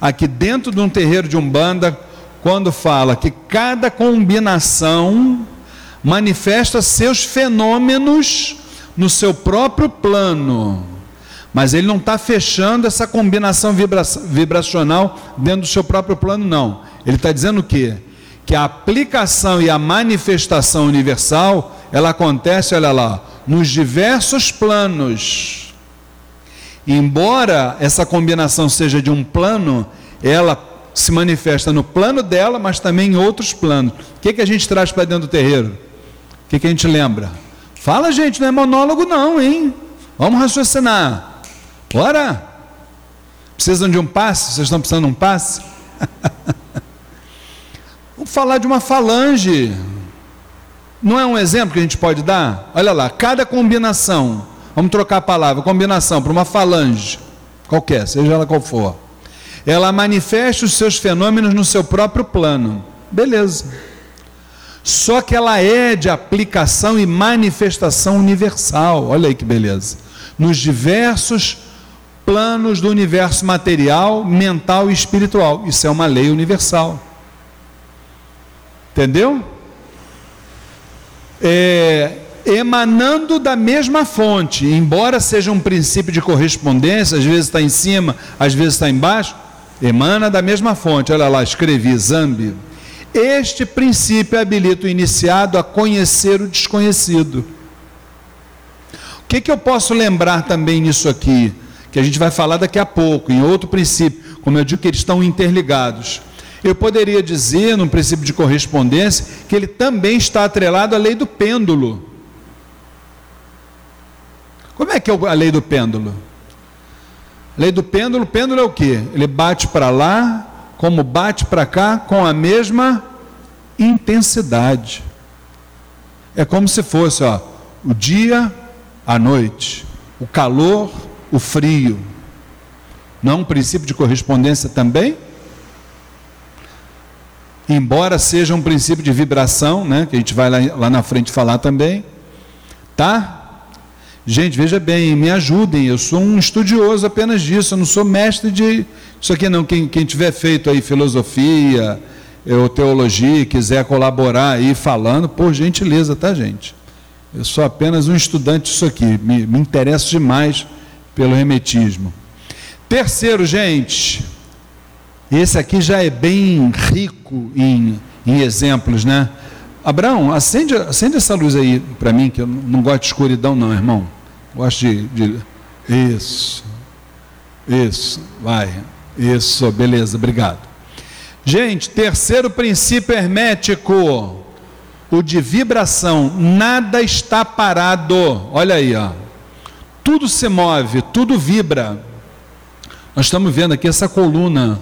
aqui dentro de um terreiro de Umbanda, quando fala que cada combinação manifesta seus fenômenos no seu próprio plano. Mas ele não está fechando essa combinação vibra vibracional dentro do seu próprio plano, não. Ele está dizendo o quê? Que a aplicação e a manifestação universal, ela acontece, olha lá, nos diversos planos. Embora essa combinação seja de um plano, ela se manifesta no plano dela, mas também em outros planos. O que, que a gente traz para dentro do terreiro? O que, que a gente lembra? Fala, gente, não é monólogo, não, hein? Vamos raciocinar. Bora! Precisam de um passe? Vocês estão precisando de um passe? Vamos falar de uma falange. Não é um exemplo que a gente pode dar? Olha lá, cada combinação, vamos trocar a palavra, combinação para uma falange, qualquer, seja ela qual for ela manifesta os seus fenômenos no seu próprio plano. Beleza. Só que ela é de aplicação e manifestação universal. Olha aí que beleza. Nos diversos planos do universo material, mental e espiritual. Isso é uma lei universal. Entendeu? É, emanando da mesma fonte, embora seja um princípio de correspondência, às vezes está em cima, às vezes está embaixo, Emana da mesma fonte, olha lá, escrevi Zambi. Este princípio habilita o iniciado a conhecer o desconhecido. O que, que eu posso lembrar também nisso aqui? Que a gente vai falar daqui a pouco, em outro princípio, como eu digo que eles estão interligados. Eu poderia dizer, no princípio de correspondência, que ele também está atrelado à lei do pêndulo. Como é que é a lei do pêndulo? Lei do pêndulo, pêndulo é o que? Ele bate para lá, como bate para cá, com a mesma intensidade. É como se fosse ó, o dia, a noite, o calor, o frio. Não é um princípio de correspondência também? Embora seja um princípio de vibração, né, que a gente vai lá, lá na frente falar também, tá? Gente, veja bem, me ajudem, eu sou um estudioso apenas disso, eu não sou mestre de isso aqui não. Quem, quem tiver feito aí filosofia ou teologia, quiser colaborar aí falando, por gentileza, tá, gente? Eu sou apenas um estudante disso aqui, me, me interesso demais pelo remetismo. Terceiro, gente, esse aqui já é bem rico em, em exemplos, né? Abraão, acende, acende essa luz aí para mim, que eu não gosto de escuridão, não, irmão. Gosto de, de. Isso. Isso. Vai. Isso. Beleza, obrigado. Gente, terceiro princípio hermético. O de vibração. Nada está parado. Olha aí, ó. Tudo se move, tudo vibra. Nós estamos vendo aqui essa coluna.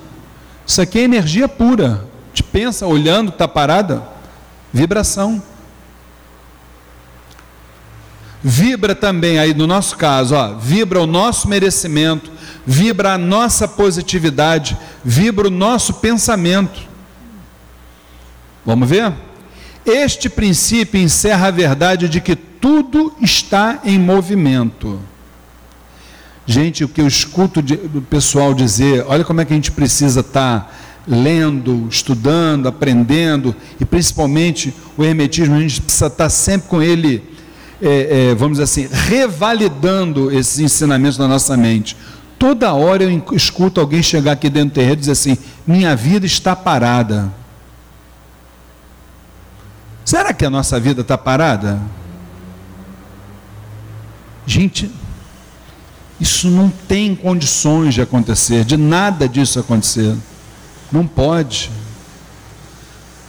Isso aqui é energia pura. Te pensa olhando está parada Vibração. Vibra também aí no nosso caso, ó, vibra o nosso merecimento, vibra a nossa positividade, vibra o nosso pensamento. Vamos ver? Este princípio encerra a verdade de que tudo está em movimento. Gente, o que eu escuto do pessoal dizer, olha como é que a gente precisa estar tá lendo, estudando, aprendendo, e principalmente o hermetismo, a gente precisa estar sempre com ele, é, é, vamos dizer assim, revalidando esses ensinamentos na nossa mente. Toda hora eu escuto alguém chegar aqui dentro do terreiro e dizer assim: minha vida está parada. Será que a nossa vida está parada? Gente, isso não tem condições de acontecer, de nada disso acontecer. Não pode.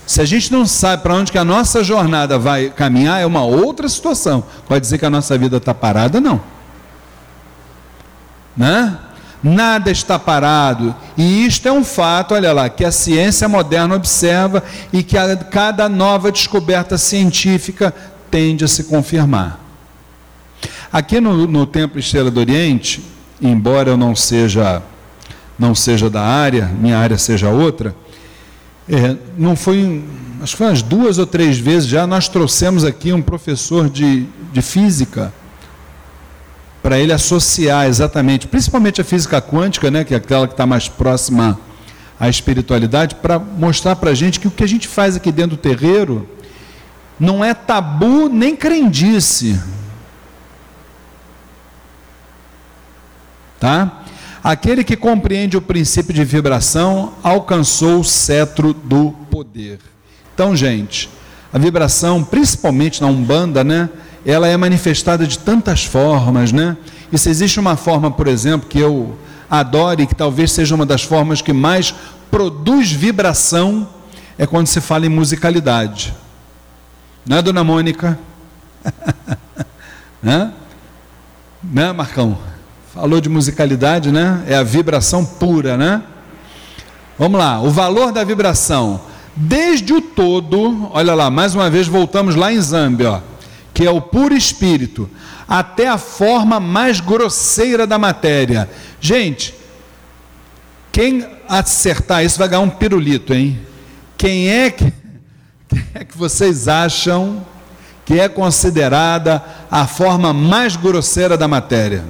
Se a gente não sabe para onde que a nossa jornada vai caminhar, é uma outra situação. Pode dizer que a nossa vida está parada? Não. Né? Nada está parado. E isto é um fato, olha lá, que a ciência moderna observa e que a, cada nova descoberta científica tende a se confirmar. Aqui no, no Templo Estrela do Oriente, embora eu não seja não seja da área, minha área seja outra, é, não foi, acho que foi umas duas ou três vezes já, nós trouxemos aqui um professor de, de física para ele associar exatamente, principalmente a física quântica, né, que é aquela que está mais próxima à espiritualidade, para mostrar para a gente que o que a gente faz aqui dentro do terreiro não é tabu nem crendice. Tá? Aquele que compreende o princípio de vibração alcançou o cetro do poder. Então, gente, a vibração, principalmente na Umbanda, né, ela é manifestada de tantas formas, né? E se existe uma forma, por exemplo, que eu adore, que talvez seja uma das formas que mais produz vibração, é quando se fala em musicalidade. Não é, dona Mônica? né? Né, Marcão? Falou de musicalidade, né? É a vibração pura, né? Vamos lá, o valor da vibração. Desde o todo, olha lá, mais uma vez voltamos lá em Zambi, ó, que é o puro espírito, até a forma mais grosseira da matéria. Gente, quem acertar isso vai ganhar um pirulito, hein? Quem é que, quem é que vocês acham que é considerada a forma mais grosseira da matéria?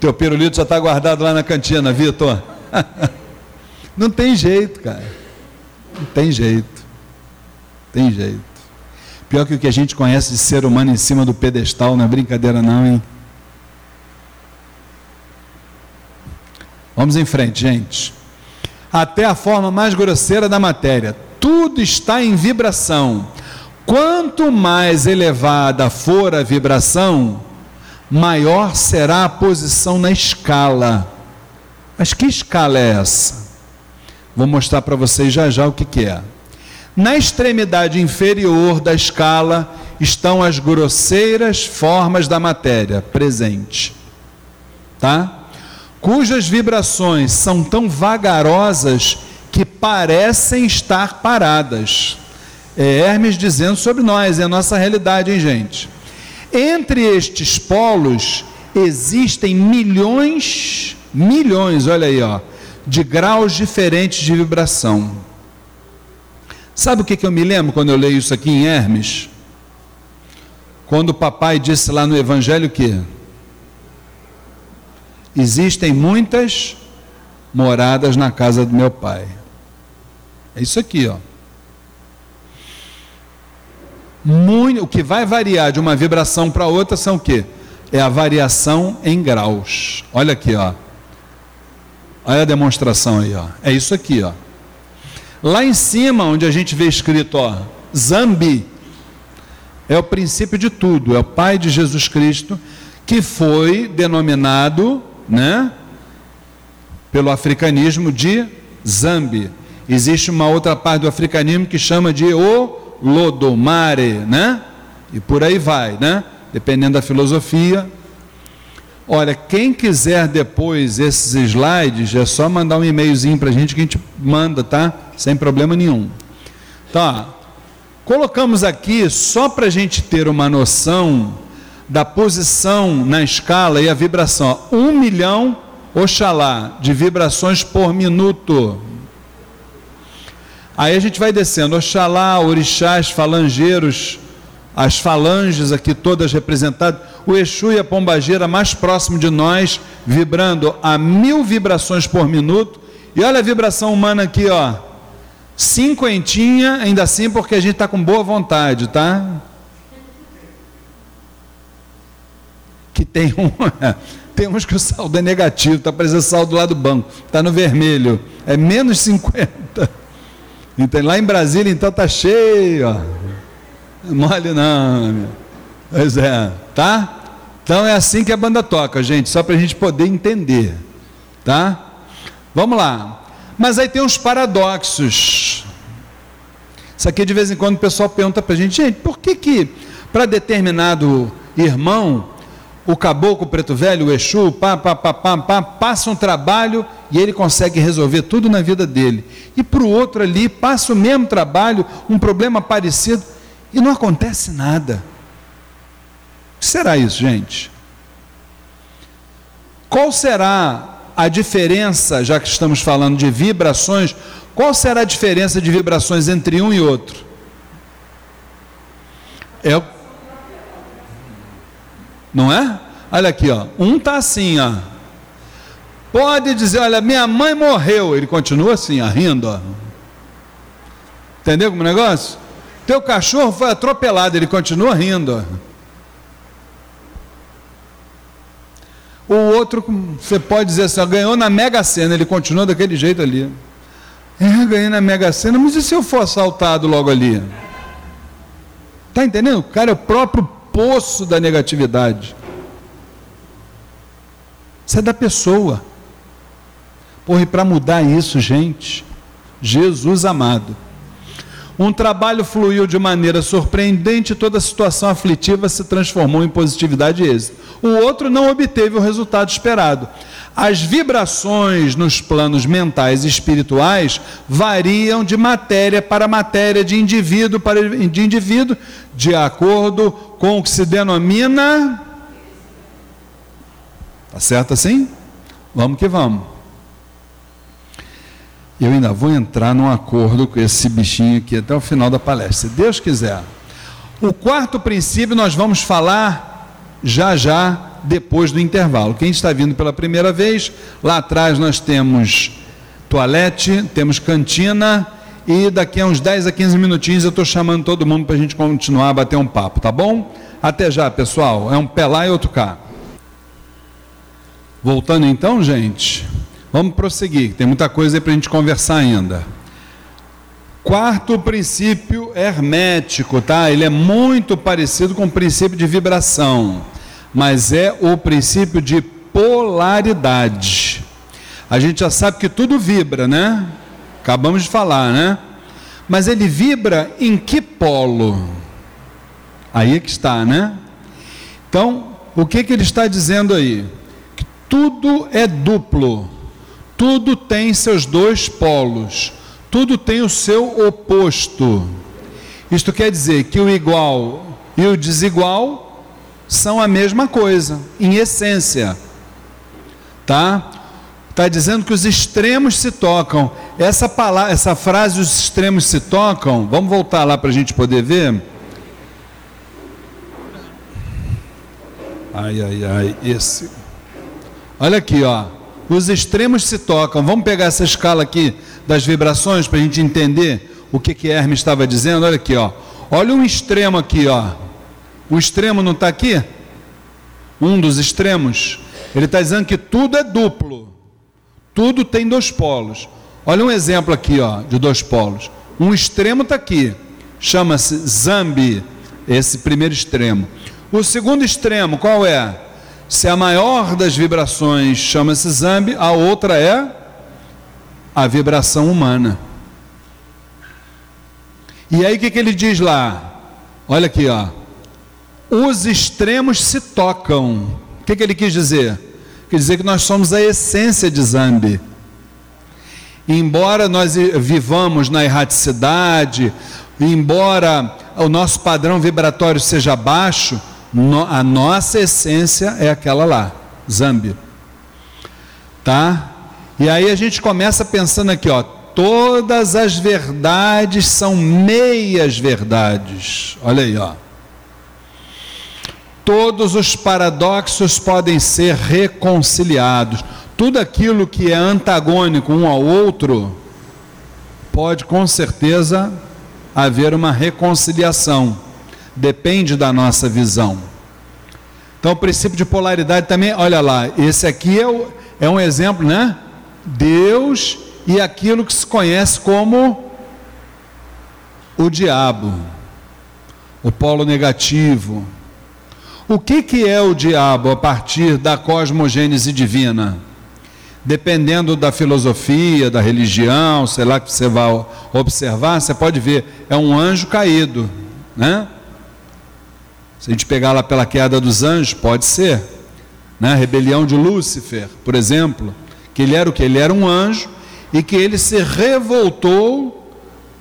Teu pirulito já está guardado lá na cantina, Vitor. Não tem jeito, cara. Não tem jeito. Tem jeito. Pior que o que a gente conhece de ser humano em cima do pedestal, não é brincadeira não, hein? Vamos em frente, gente. Até a forma mais grosseira da matéria. Tudo está em vibração. Quanto mais elevada for a vibração, maior será a posição na escala. Mas que escala é essa? Vou mostrar para vocês já já o que, que é. Na extremidade inferior da escala estão as grosseiras formas da matéria presente, tá? Cujas vibrações são tão vagarosas que parecem estar paradas. É Hermes dizendo sobre nós, é a nossa realidade, hein, gente? Entre estes polos existem milhões, milhões, olha aí, ó, de graus diferentes de vibração. Sabe o que, que eu me lembro quando eu leio isso aqui em Hermes? Quando o papai disse lá no Evangelho que existem muitas moradas na casa do meu pai. É isso aqui, ó. Muito, o que vai variar de uma vibração para outra são o quê? É a variação em graus. Olha aqui, ó. Olha a demonstração aí, ó. É isso aqui, ó. Lá em cima, onde a gente vê escrito, ó, Zambi, é o princípio de tudo, é o Pai de Jesus Cristo, que foi denominado, né, pelo africanismo de Zambi. Existe uma outra parte do africanismo que chama de o Lodomare, né? E por aí vai, né? Dependendo da filosofia. Olha, quem quiser depois esses slides, é só mandar um e-mailzinho para a gente que a gente manda, tá? Sem problema nenhum. Tá. Colocamos aqui só para a gente ter uma noção da posição na escala e a vibração. Um milhão, oxalá, de vibrações por minuto. Aí a gente vai descendo, Oxalá, orixás, falangeiros, as falanges aqui todas representadas, o Exu e a pombageira mais próximo de nós, vibrando a mil vibrações por minuto. E olha a vibração humana aqui, ó. Cinquentinha, ainda assim, porque a gente está com boa vontade, tá? Que tem um. tem uns que o saldo é negativo, está parecendo saldo lá do banco, está no vermelho, é menos 50. Então, lá em Brasília, então, tá cheio, ó. Mole não, Pois é, tá? Então é assim que a banda toca, gente, só para a gente poder entender, tá? Vamos lá. Mas aí tem uns paradoxos. Isso aqui de vez em quando o pessoal pergunta para a gente, gente, por que que para determinado irmão o caboclo preto velho, o Exu, pá, pá, pá, pá, pá, passa um trabalho e ele consegue resolver tudo na vida dele. E para o outro ali, passa o mesmo trabalho, um problema parecido, e não acontece nada. O que será isso, gente? Qual será a diferença, já que estamos falando de vibrações, qual será a diferença de vibrações entre um e outro? É não é? Olha aqui, ó. Um tá assim, ó. Pode dizer, olha, minha mãe morreu. Ele continua assim, ó, rindo, ó. Entendeu como negócio? Teu cachorro foi atropelado, ele continua rindo. Ó. O outro, você pode dizer assim, ó, ganhou na Mega Sena, ele continua daquele jeito ali. É, ganhei na Mega Sena, mas e se eu for assaltado logo ali? Tá entendendo? O cara é o próprio poço da negatividade. Isso é da pessoa. Porra, e para mudar isso, gente, Jesus amado. Um trabalho fluiu de maneira surpreendente toda a situação aflitiva se transformou em positividade e êxito. O outro não obteve o resultado esperado. As vibrações nos planos mentais e espirituais variam de matéria para matéria, de indivíduo para de indivíduo, de acordo com o que se denomina. Tá certo assim? Vamos que vamos eu ainda vou entrar num acordo com esse bichinho aqui até o final da palestra, se Deus quiser. O quarto princípio nós vamos falar já já depois do intervalo. Quem está vindo pela primeira vez, lá atrás nós temos toalete, temos cantina e daqui a uns 10 a 15 minutinhos eu estou chamando todo mundo para a gente continuar a bater um papo, tá bom? Até já, pessoal. É um pé lá e outro cá. Voltando então, gente. Vamos prosseguir, tem muita coisa para a gente conversar ainda. Quarto princípio hermético, tá? Ele é muito parecido com o princípio de vibração, mas é o princípio de polaridade. A gente já sabe que tudo vibra, né? Acabamos de falar, né? Mas ele vibra em que polo? Aí é que está, né? Então, o que, que ele está dizendo aí? Que tudo é duplo tudo tem seus dois polos, tudo tem o seu oposto. Isto quer dizer que o igual e o desigual são a mesma coisa, em essência. Tá? Está dizendo que os extremos se tocam. Essa palavra, essa frase, os extremos se tocam, vamos voltar lá para a gente poder ver. Ai, ai, ai, esse. Olha aqui, ó os extremos se tocam. Vamos pegar essa escala aqui das vibrações para a gente entender o que que Hermes estava dizendo. Olha aqui, ó. Olha um extremo aqui, ó. O extremo não está aqui? Um dos extremos. Ele está dizendo que tudo é duplo. Tudo tem dois polos. Olha um exemplo aqui, ó, de dois polos. Um extremo está aqui. Chama-se Zambi, esse primeiro extremo. O segundo extremo, qual é? Se a maior das vibrações chama-se Zambi, a outra é a vibração humana. E aí o que, que ele diz lá? Olha aqui, ó. Os extremos se tocam. O que, que ele quis dizer? Quer dizer que nós somos a essência de Zambi. Embora nós vivamos na erraticidade, embora o nosso padrão vibratório seja baixo, a nossa essência é aquela lá, Zambi. Tá? E aí a gente começa pensando aqui, ó, todas as verdades são meias verdades. Olha aí, ó. Todos os paradoxos podem ser reconciliados. Tudo aquilo que é antagônico um ao outro pode com certeza haver uma reconciliação depende da nossa visão. Então, o princípio de polaridade também, olha lá, esse aqui é, o, é um exemplo, né? Deus e aquilo que se conhece como o diabo, o polo negativo. O que, que é o diabo a partir da cosmogênese divina? Dependendo da filosofia, da religião, sei lá que você vai observar, você pode ver, é um anjo caído, né? Se a gente pegar lá pela queda dos anjos, pode ser. Né? A rebelião de Lúcifer, por exemplo, que ele era o que? Ele era um anjo e que ele se revoltou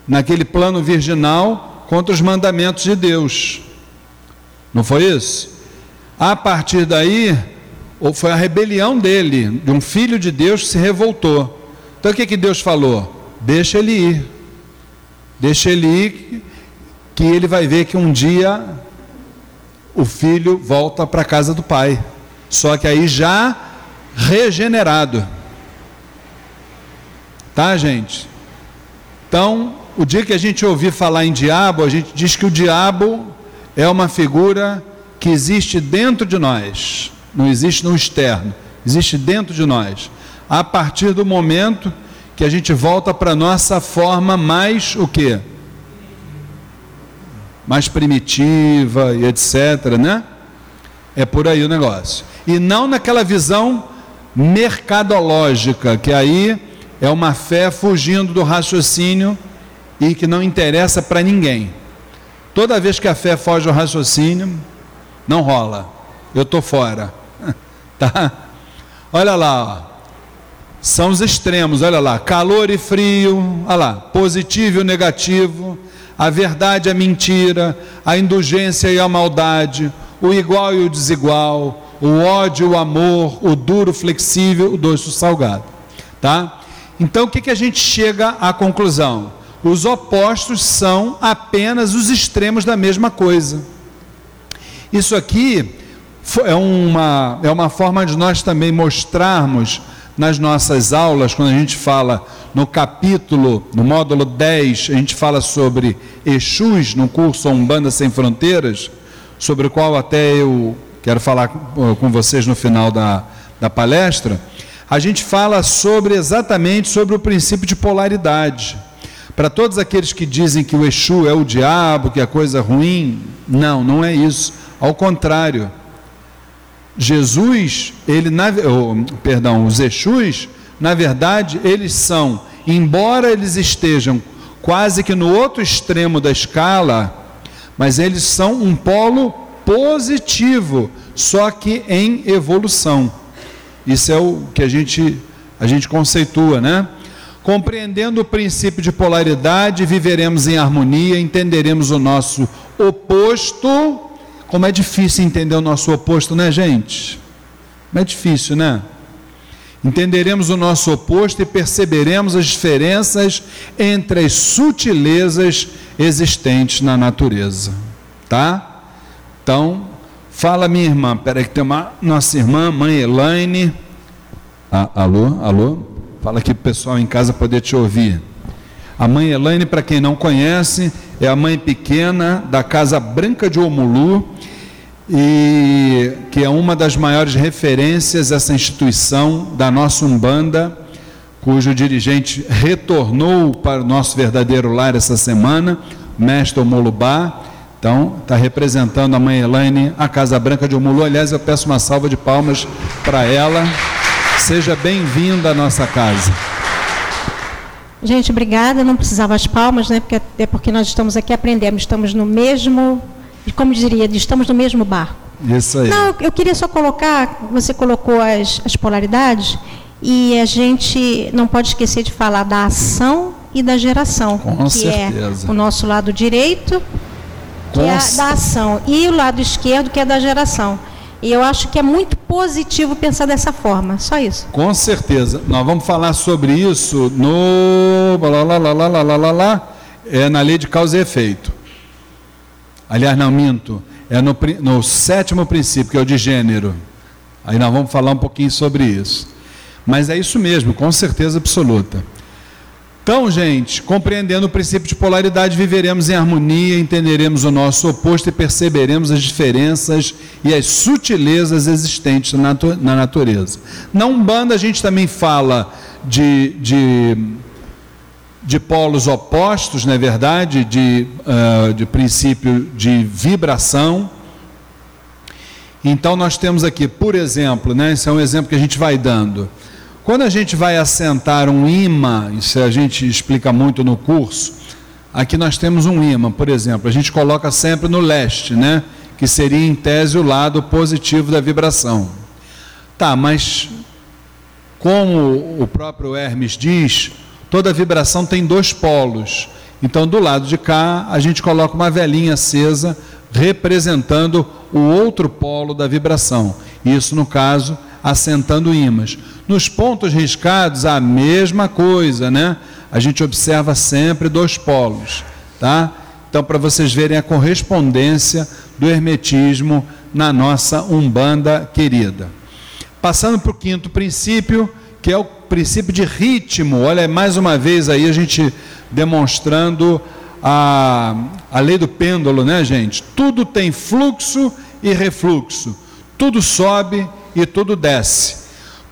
naquele plano virginal contra os mandamentos de Deus. Não foi isso? A partir daí, foi a rebelião dele, de um filho de Deus que se revoltou. Então o que, que Deus falou? Deixa ele ir. Deixa ele ir, que ele vai ver que um dia o filho volta para a casa do pai. Só que aí já regenerado. Tá, gente? Então, o dia que a gente ouvir falar em diabo, a gente diz que o diabo é uma figura que existe dentro de nós, não existe no externo, existe dentro de nós. A partir do momento que a gente volta para nossa forma mais o quê? mais primitiva e etc, né? É por aí o negócio. E não naquela visão mercadológica, que aí é uma fé fugindo do raciocínio e que não interessa para ninguém. Toda vez que a fé foge do raciocínio, não rola. Eu estou fora. tá? Olha lá, ó. são os extremos, olha lá, calor e frio, olha lá, positivo e negativo, a verdade e a mentira, a indulgência e a maldade, o igual e o desigual, o ódio, o amor, o duro, flexível, o doce, o salgado. Tá? Então o que, que a gente chega à conclusão? Os opostos são apenas os extremos da mesma coisa. Isso aqui é uma, é uma forma de nós também mostrarmos nas nossas aulas, quando a gente fala no capítulo, no módulo 10, a gente fala sobre Exus, no curso Umbanda Sem Fronteiras, sobre o qual até eu quero falar com vocês no final da, da palestra, a gente fala sobre exatamente sobre o princípio de polaridade. Para todos aqueles que dizem que o Exu é o diabo, que a coisa é ruim, não, não é isso. Ao contrário, Jesus, ele na, oh, perdão, os Exus, na verdade, eles são, embora eles estejam quase que no outro extremo da escala, mas eles são um polo positivo, só que em evolução. Isso é o que a gente a gente conceitua, né? Compreendendo o princípio de polaridade, viveremos em harmonia, entenderemos o nosso oposto. Como é difícil entender o nosso oposto, né, gente? Não é difícil, né? Entenderemos o nosso oposto e perceberemos as diferenças entre as sutilezas existentes na natureza, tá? Então, fala minha irmã, peraí que tem uma nossa irmã, mãe Elaine. Ah, alô, alô? Fala aqui para o pessoal em casa poder te ouvir. A mãe Elaine, para quem não conhece, é a mãe pequena da Casa Branca de Omulu, e que é uma das maiores referências essa instituição da nossa Umbanda, cujo dirigente retornou para o nosso verdadeiro lar essa semana, mestre Omolubá, então, está representando a mãe Elaine, a Casa Branca de Omulu. Aliás, eu peço uma salva de palmas para ela. Seja bem-vinda à nossa casa. Gente, obrigada. Não precisava as palmas, né? Porque, é porque nós estamos aqui aprendendo. Estamos no mesmo, como diria, estamos no mesmo barco. Isso aí. Não, eu queria só colocar, você colocou as, as polaridades, e a gente não pode esquecer de falar da ação e da geração. Com que certeza. é o nosso lado direito que é da ação, e o lado esquerdo, que é da geração. E eu acho que é muito positivo pensar dessa forma, só isso. Com certeza. Nós vamos falar sobre isso no. Lá, lá, lá, lá, lá, lá, lá, é na lei de causa e efeito. Aliás, não minto. É no, no sétimo princípio, que é o de gênero. Aí nós vamos falar um pouquinho sobre isso. Mas é isso mesmo, com certeza absoluta. Então, gente, compreendendo o princípio de polaridade, viveremos em harmonia, entenderemos o nosso oposto e perceberemos as diferenças e as sutilezas existentes na, natureza. Na Umbanda, a gente também fala de, de, de polos opostos, não é verdade? De, uh, de princípio de vibração. Então, nós temos aqui, por exemplo, né, esse é um exemplo que a gente vai dando. Quando a gente vai assentar um imã, isso a gente explica muito no curso, aqui nós temos um imã, por exemplo, a gente coloca sempre no leste, né? Que seria em tese o lado positivo da vibração. Tá, mas como o próprio Hermes diz, toda vibração tem dois polos. Então, do lado de cá, a gente coloca uma velhinha acesa representando o outro polo da vibração. Isso, no caso, assentando ímãs. Nos pontos riscados, a mesma coisa, né? A gente observa sempre dois polos, tá? Então, para vocês verem a correspondência do hermetismo na nossa Umbanda querida. Passando para o quinto princípio, que é o princípio de ritmo. Olha, mais uma vez aí a gente demonstrando a, a lei do pêndulo, né, gente? Tudo tem fluxo e refluxo. Tudo sobe e tudo desce.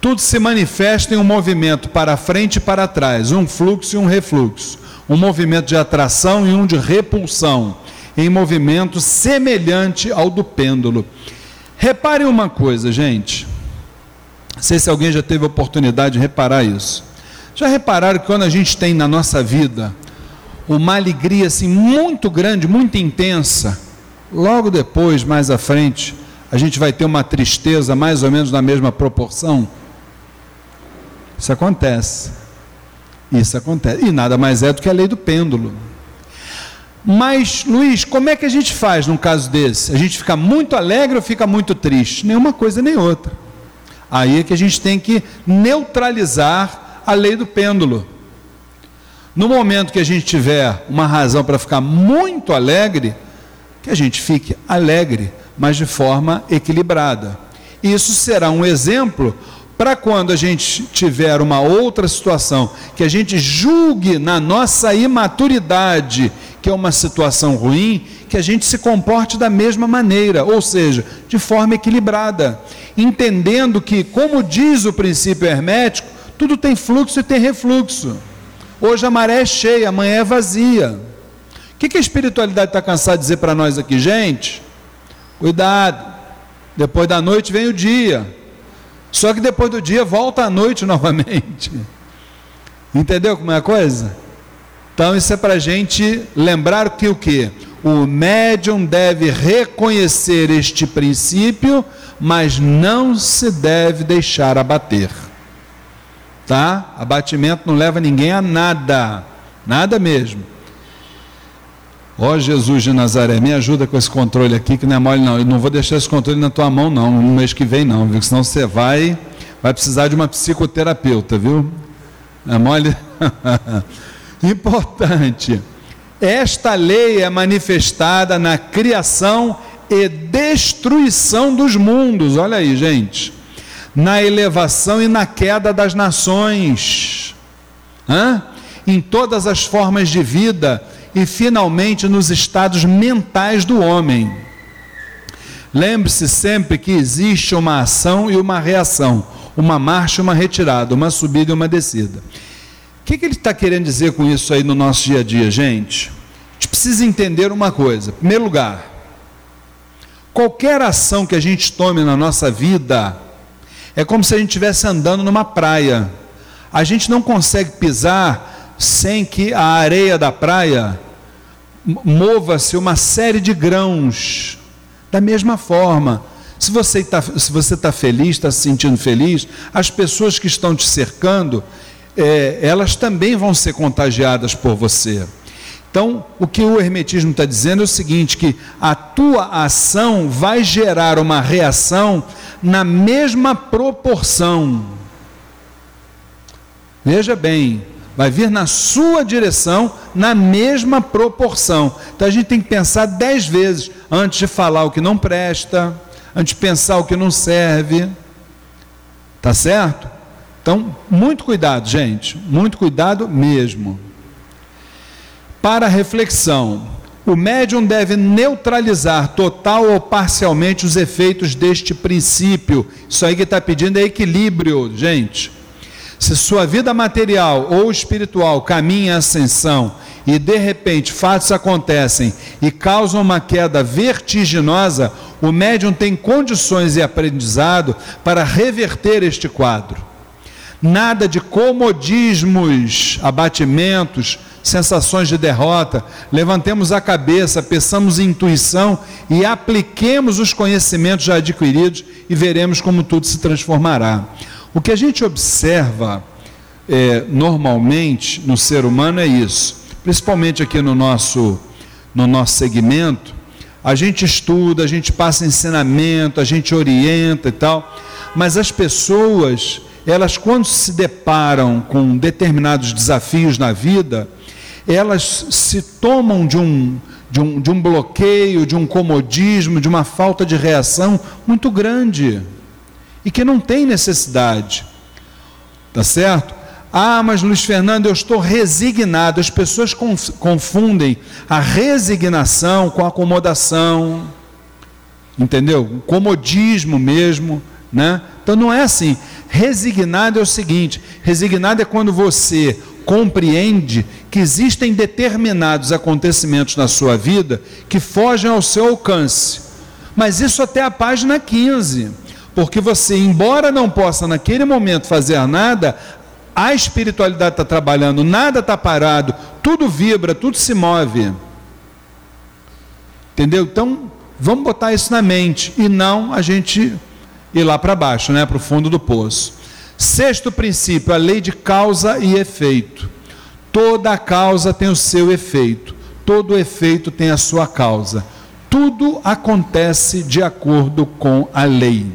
Tudo se manifesta em um movimento para frente e para trás, um fluxo e um refluxo, um movimento de atração e um de repulsão, em movimento semelhante ao do pêndulo. Reparem uma coisa, gente. Não sei se alguém já teve a oportunidade de reparar isso. Já repararam que quando a gente tem na nossa vida uma alegria assim muito grande, muito intensa, logo depois, mais à frente, a gente vai ter uma tristeza mais ou menos na mesma proporção? Isso acontece. Isso acontece. E nada mais é do que a lei do pêndulo. Mas, Luiz, como é que a gente faz num caso desse? A gente fica muito alegre ou fica muito triste? Nenhuma coisa nem outra. Aí é que a gente tem que neutralizar a lei do pêndulo. No momento que a gente tiver uma razão para ficar muito alegre, que a gente fique alegre, mas de forma equilibrada. Isso será um exemplo para quando a gente tiver uma outra situação que a gente julgue na nossa imaturidade que é uma situação ruim, que a gente se comporte da mesma maneira, ou seja, de forma equilibrada, entendendo que, como diz o princípio hermético, tudo tem fluxo e tem refluxo. Hoje a maré é cheia, amanhã é vazia. O que, que a espiritualidade está cansada de dizer para nós aqui, gente? Cuidado, depois da noite vem o dia. Só que depois do dia volta a noite novamente. Entendeu como é a coisa? Então isso é para a gente lembrar que o que? O médium deve reconhecer este princípio, mas não se deve deixar abater. Tá? Abatimento não leva ninguém a nada, nada mesmo. Ó oh, Jesus de Nazaré, me ajuda com esse controle aqui, que não é mole não. Eu não vou deixar esse controle na tua mão não, no mês que vem não, viu? Senão você vai, vai precisar de uma psicoterapeuta, viu? É mole? Importante. Esta lei é manifestada na criação e destruição dos mundos. Olha aí, gente. Na elevação e na queda das nações. Hã? Em todas as formas de vida e finalmente nos estados mentais do homem. Lembre-se sempre que existe uma ação e uma reação, uma marcha e uma retirada, uma subida e uma descida. Que, que ele está querendo dizer com isso aí no nosso dia a dia, gente? A gente precisa entender uma coisa. Em primeiro lugar, qualquer ação que a gente tome na nossa vida é como se a gente estivesse andando numa praia. A gente não consegue pisar sem que a areia da praia mova-se uma série de grãos. Da mesma forma, se você está se você tá feliz, está se sentindo feliz, as pessoas que estão te cercando, é, elas também vão ser contagiadas por você. Então, o que o Hermetismo está dizendo é o seguinte: que a tua ação vai gerar uma reação na mesma proporção. Veja bem, vai vir na sua direção na mesma proporção. Então a gente tem que pensar dez vezes antes de falar o que não presta, antes de pensar o que não serve. Tá certo? Então, muito cuidado, gente, muito cuidado mesmo. Para reflexão, o médium deve neutralizar total ou parcialmente os efeitos deste princípio. Isso aí que está pedindo é equilíbrio, gente. Se sua vida material ou espiritual caminha em ascensão e de repente fatos acontecem e causam uma queda vertiginosa, o médium tem condições e aprendizado para reverter este quadro. Nada de comodismos, abatimentos, sensações de derrota. Levantemos a cabeça, peçamos intuição e apliquemos os conhecimentos já adquiridos e veremos como tudo se transformará. O que a gente observa é, normalmente no ser humano é isso, principalmente aqui no nosso, no nosso segmento. A gente estuda, a gente passa ensinamento, a gente orienta e tal, mas as pessoas, elas quando se deparam com determinados desafios na vida, elas se tomam de um, de um, de um bloqueio, de um comodismo, de uma falta de reação muito grande e que não tem necessidade. Tá certo? Ah, mas Luiz Fernando, eu estou resignado. As pessoas confundem a resignação com a acomodação. Entendeu? O comodismo mesmo, né? Então não é assim. Resignado é o seguinte: resignado é quando você compreende que existem determinados acontecimentos na sua vida que fogem ao seu alcance. Mas isso até a página 15. Porque você, embora não possa naquele momento fazer nada, a espiritualidade está trabalhando, nada está parado, tudo vibra, tudo se move. Entendeu? Então, vamos botar isso na mente e não a gente ir lá para baixo, né, para o fundo do poço. Sexto princípio, a lei de causa e efeito. Toda causa tem o seu efeito, todo efeito tem a sua causa. Tudo acontece de acordo com a lei.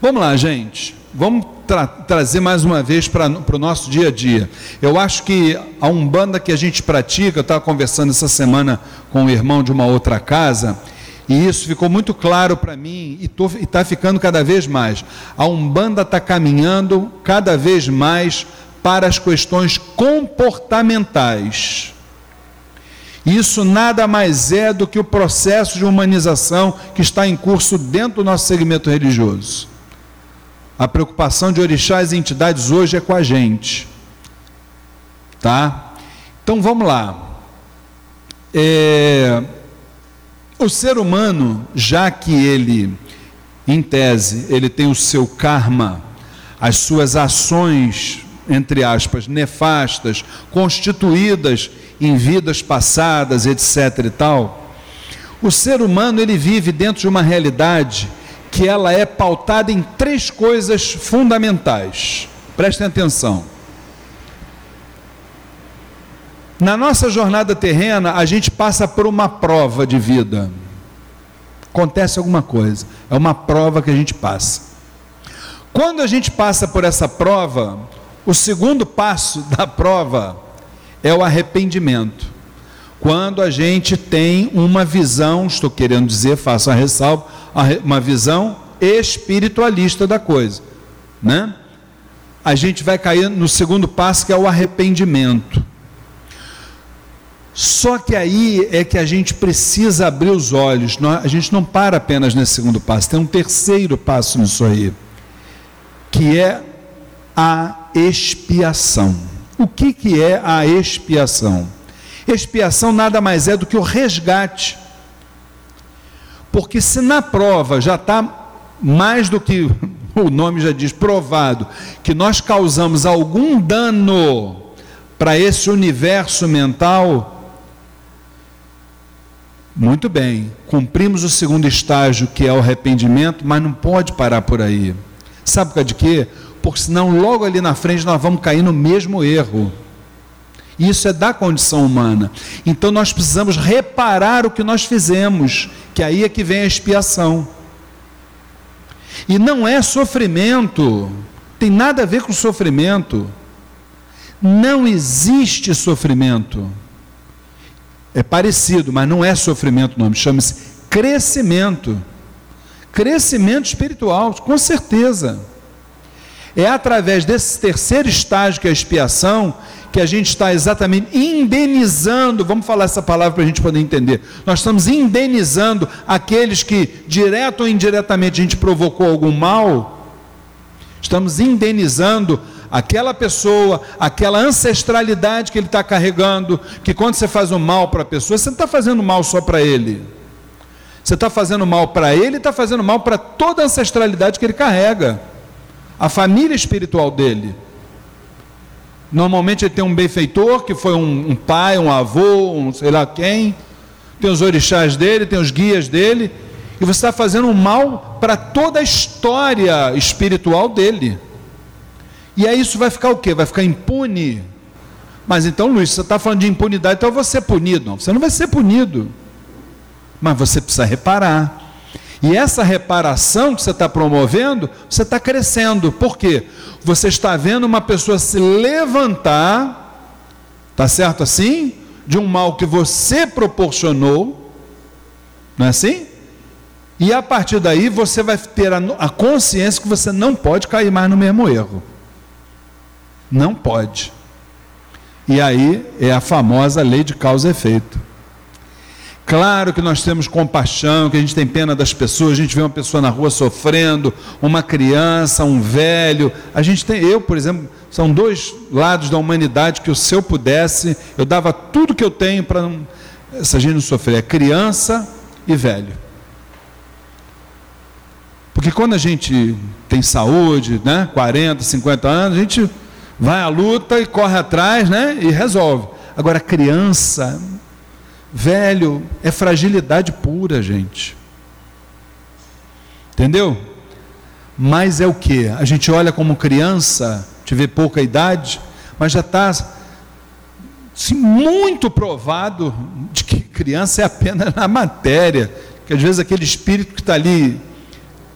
Vamos lá, gente. Vamos tra trazer mais uma vez para o nosso dia a dia. Eu acho que a Umbanda que a gente pratica, eu estava conversando essa semana com um irmão de uma outra casa, e isso ficou muito claro para mim e está ficando cada vez mais. A Umbanda está caminhando cada vez mais para as questões comportamentais. Isso nada mais é do que o processo de humanização que está em curso dentro do nosso segmento religioso. A preocupação de orixás e entidades hoje é com a gente. Tá? Então vamos lá. É, o ser humano, já que ele, em tese, ele tem o seu karma, as suas ações, entre aspas, nefastas, constituídas em vidas passadas, etc. e tal, o ser humano ele vive dentro de uma realidade que ela é pautada em três coisas fundamentais. Prestem atenção. Na nossa jornada terrena, a gente passa por uma prova de vida. Acontece alguma coisa, é uma prova que a gente passa. Quando a gente passa por essa prova, o segundo passo da prova é o arrependimento. Quando a gente tem uma visão, estou querendo dizer, faço a ressalva, uma visão espiritualista da coisa, né? A gente vai cair no segundo passo que é o arrependimento. Só que aí é que a gente precisa abrir os olhos. A gente não para apenas nesse segundo passo, tem um terceiro passo nisso aí, que é a expiação. O que, que é a expiação? Expiação nada mais é do que o resgate porque se na prova já está mais do que o nome já diz, provado, que nós causamos algum dano para esse universo mental, muito bem, cumprimos o segundo estágio, que é o arrependimento, mas não pode parar por aí. Sabe por causa de quê? Porque senão logo ali na frente nós vamos cair no mesmo erro. Isso é da condição humana. Então nós precisamos reparar o que nós fizemos, que aí é que vem a expiação. E não é sofrimento, tem nada a ver com sofrimento. Não existe sofrimento. É parecido, mas não é sofrimento o nome, chama-se crescimento. Crescimento espiritual, com certeza. É através desse terceiro estágio, que é a expiação, que a gente está exatamente indenizando, vamos falar essa palavra para a gente poder entender. Nós estamos indenizando aqueles que, direto ou indiretamente, a gente provocou algum mal. Estamos indenizando aquela pessoa, aquela ancestralidade que ele está carregando, que quando você faz um mal para a pessoa, você não está fazendo mal só para ele. Você está fazendo mal para ele está fazendo mal para toda a ancestralidade que ele carrega, a família espiritual dele. Normalmente ele tem um benfeitor, que foi um, um pai, um avô, um sei lá quem. Tem os orixás dele, tem os guias dele. E você está fazendo um mal para toda a história espiritual dele. E aí isso vai ficar o quê? Vai ficar impune. Mas então, Luiz, você está falando de impunidade, então você é punido. Não, você não vai ser punido. Mas você precisa reparar. E essa reparação que você está promovendo, você está crescendo. Por quê? Você está vendo uma pessoa se levantar, tá certo assim? De um mal que você proporcionou, não é assim? E a partir daí você vai ter a consciência que você não pode cair mais no mesmo erro. Não pode. E aí é a famosa lei de causa e efeito. Claro que nós temos compaixão, que a gente tem pena das pessoas, a gente vê uma pessoa na rua sofrendo, uma criança, um velho. A gente tem, eu, por exemplo, são dois lados da humanidade que se eu pudesse, eu dava tudo que eu tenho para essa gente não sofrer, é criança e velho. Porque quando a gente tem saúde, né, 40, 50 anos, a gente vai à luta e corre atrás, né, e resolve. Agora criança, velho, é fragilidade pura, gente. Entendeu? Mas é o que? A gente olha como criança, tiver pouca idade, mas já está assim, muito provado de que criança é apenas na matéria, que às vezes aquele espírito que está ali,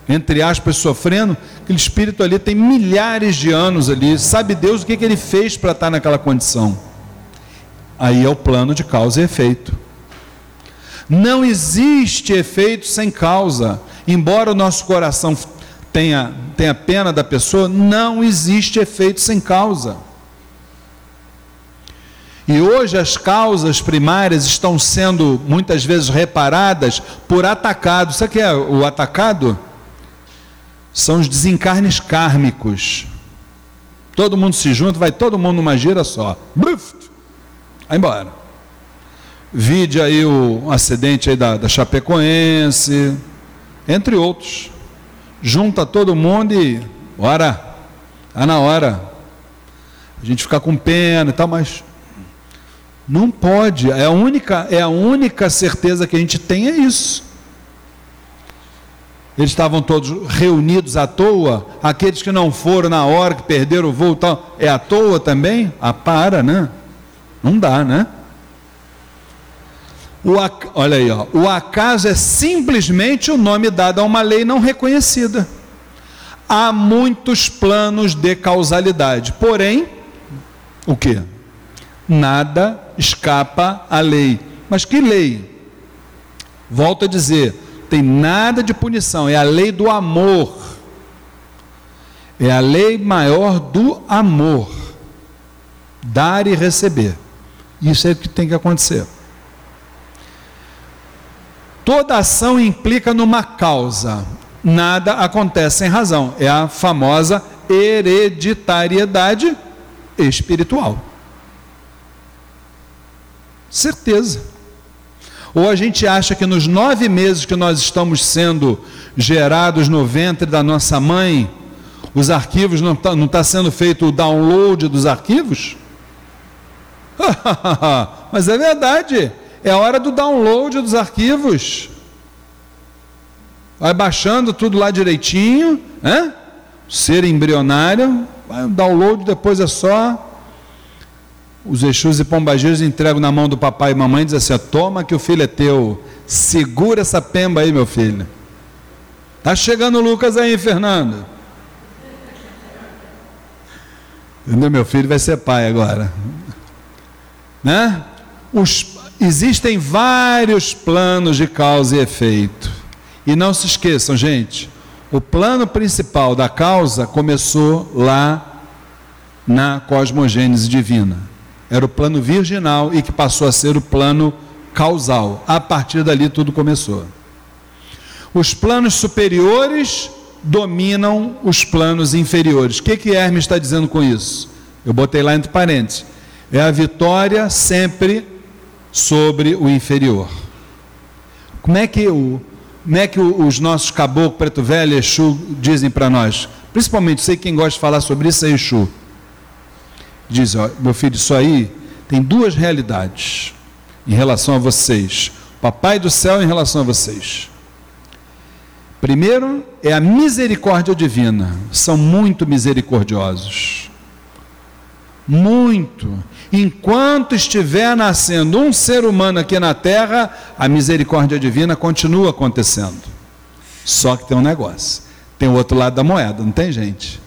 entre aspas, sofrendo, aquele espírito ali tem milhares de anos ali, sabe Deus o que, que ele fez para estar tá naquela condição. Aí é o plano de causa e efeito. Não existe efeito sem causa. Embora o nosso coração tenha, tenha pena da pessoa, não existe efeito sem causa. E hoje as causas primárias estão sendo muitas vezes reparadas por atacado. Sabe o que é o atacado? São os desencarnes kármicos. Todo mundo se junta, vai todo mundo numa gira só. Buf, vai embora. Vide aí o acidente aí da, da Chapecoense, entre outros. Junta todo mundo e, ora, está na hora. A gente ficar com pena e tal, mas não pode. É a única, é a única certeza que a gente tem é isso. Eles estavam todos reunidos à toa. Aqueles que não foram na hora, que perderam o voo, tal, é à toa também? Ah, para, né? Não dá, né? O, olha aí, ó, o acaso é simplesmente o nome dado a uma lei não reconhecida. Há muitos planos de causalidade, porém, o que? Nada escapa à lei. Mas que lei? Volto a dizer, tem nada de punição, é a lei do amor. É a lei maior do amor. Dar e receber. Isso é o que tem que acontecer. Toda ação implica numa causa. Nada acontece sem razão. É a famosa hereditariedade espiritual. Certeza. Ou a gente acha que nos nove meses que nós estamos sendo gerados no ventre da nossa mãe, os arquivos não está tá sendo feito o download dos arquivos? Mas é verdade. É hora do download dos arquivos. Vai baixando tudo lá direitinho, né? Ser embrionário, vai download, depois é só. Os Exus e Pombageiros entregam na mão do papai e mamãe e dizem assim: toma que o filho é teu. Segura essa pemba aí, meu filho. Tá chegando o Lucas aí, Fernando. Entendeu? Meu filho vai ser pai agora. Né? Os Existem vários planos de causa e efeito. E não se esqueçam, gente, o plano principal da causa começou lá na cosmogênese divina. Era o plano virginal e que passou a ser o plano causal. A partir dali tudo começou. Os planos superiores dominam os planos inferiores. O que, que Hermes está dizendo com isso? Eu botei lá entre parênteses. É a vitória sempre sobre o inferior. Como é que, o, como é que os nossos caboclos, preto velho, Exu, dizem para nós? Principalmente, sei quem gosta de falar sobre isso é Exu. Diz, ó, meu filho, isso aí tem duas realidades em relação a vocês. Papai do céu em relação a vocês. Primeiro é a misericórdia divina. São muito misericordiosos. Muito. Enquanto estiver nascendo um ser humano aqui na terra, a misericórdia divina continua acontecendo. Só que tem um negócio: tem o outro lado da moeda, não tem gente?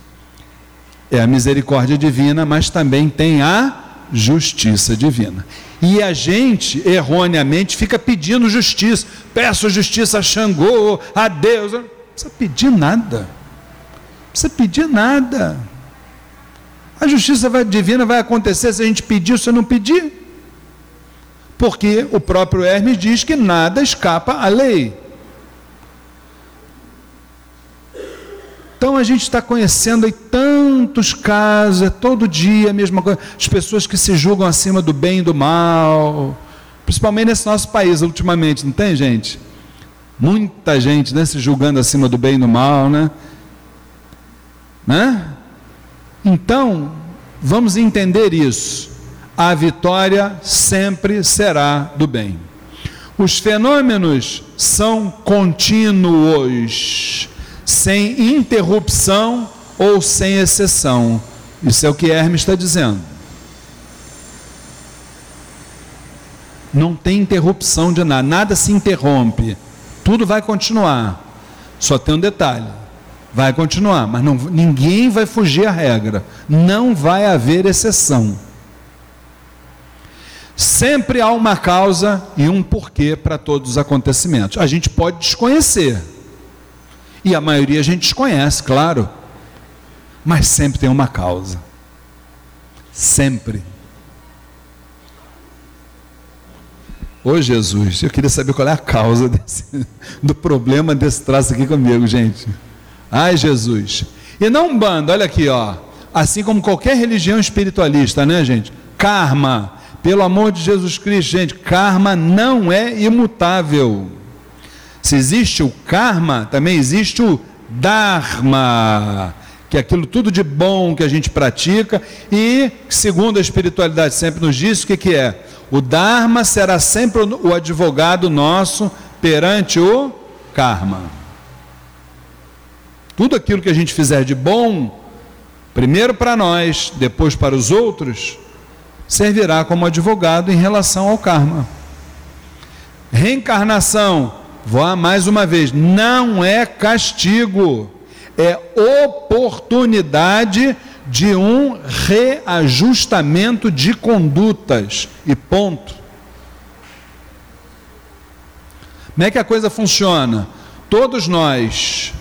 É a misericórdia divina, mas também tem a justiça divina. E a gente, erroneamente, fica pedindo justiça. Peço justiça a Xangô, a Deus. Não precisa pedir nada. Não precisa pedir nada. A justiça divina vai acontecer se a gente pedir ou se não pedir. Porque o próprio Hermes diz que nada escapa à lei. Então a gente está conhecendo aí tantos casos, é todo dia a mesma coisa. As pessoas que se julgam acima do bem e do mal, principalmente nesse nosso país ultimamente, não tem gente? Muita gente né, se julgando acima do bem e do mal, né? né? Então, vamos entender isso. A vitória sempre será do bem. Os fenômenos são contínuos, sem interrupção ou sem exceção. Isso é o que Hermes está dizendo. Não tem interrupção de nada, nada se interrompe. Tudo vai continuar. Só tem um detalhe: vai continuar, mas não, ninguém vai fugir à regra. Não vai haver exceção. Sempre há uma causa e um porquê para todos os acontecimentos. A gente pode desconhecer. E a maioria a gente desconhece, claro. Mas sempre tem uma causa. Sempre. Ô Jesus, eu queria saber qual é a causa desse, do problema desse traço aqui comigo, gente. Ai, Jesus. E não bando, olha aqui, ó. Assim como qualquer religião espiritualista, né, gente? Karma. Pelo amor de Jesus Cristo, gente, karma não é imutável. Se existe o karma, também existe o dharma, que é aquilo tudo de bom que a gente pratica e, segundo a espiritualidade sempre nos diz, o que, que é? O Dharma será sempre o advogado nosso perante o karma. Tudo aquilo que a gente fizer de bom, primeiro para nós, depois para os outros, servirá como advogado em relação ao karma. Reencarnação, vou mais uma vez, não é castigo, é oportunidade de um reajustamento de condutas e ponto. Como é que a coisa funciona? Todos nós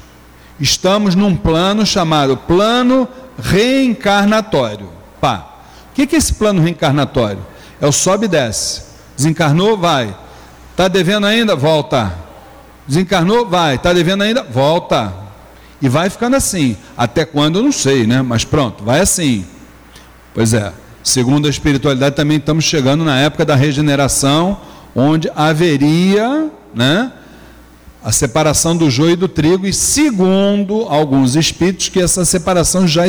estamos num plano chamado plano reencarnatório. Pá. O que é esse plano reencarnatório? É o sobe e desce. Desencarnou, vai. Está devendo ainda? Volta. Desencarnou? Vai. Está devendo ainda? Volta. E vai ficando assim. Até quando eu não sei, né? Mas pronto, vai assim. Pois é. Segundo a espiritualidade, também estamos chegando na época da regeneração, onde haveria, né? A separação do joio e do trigo, e segundo alguns espíritos, que essa separação já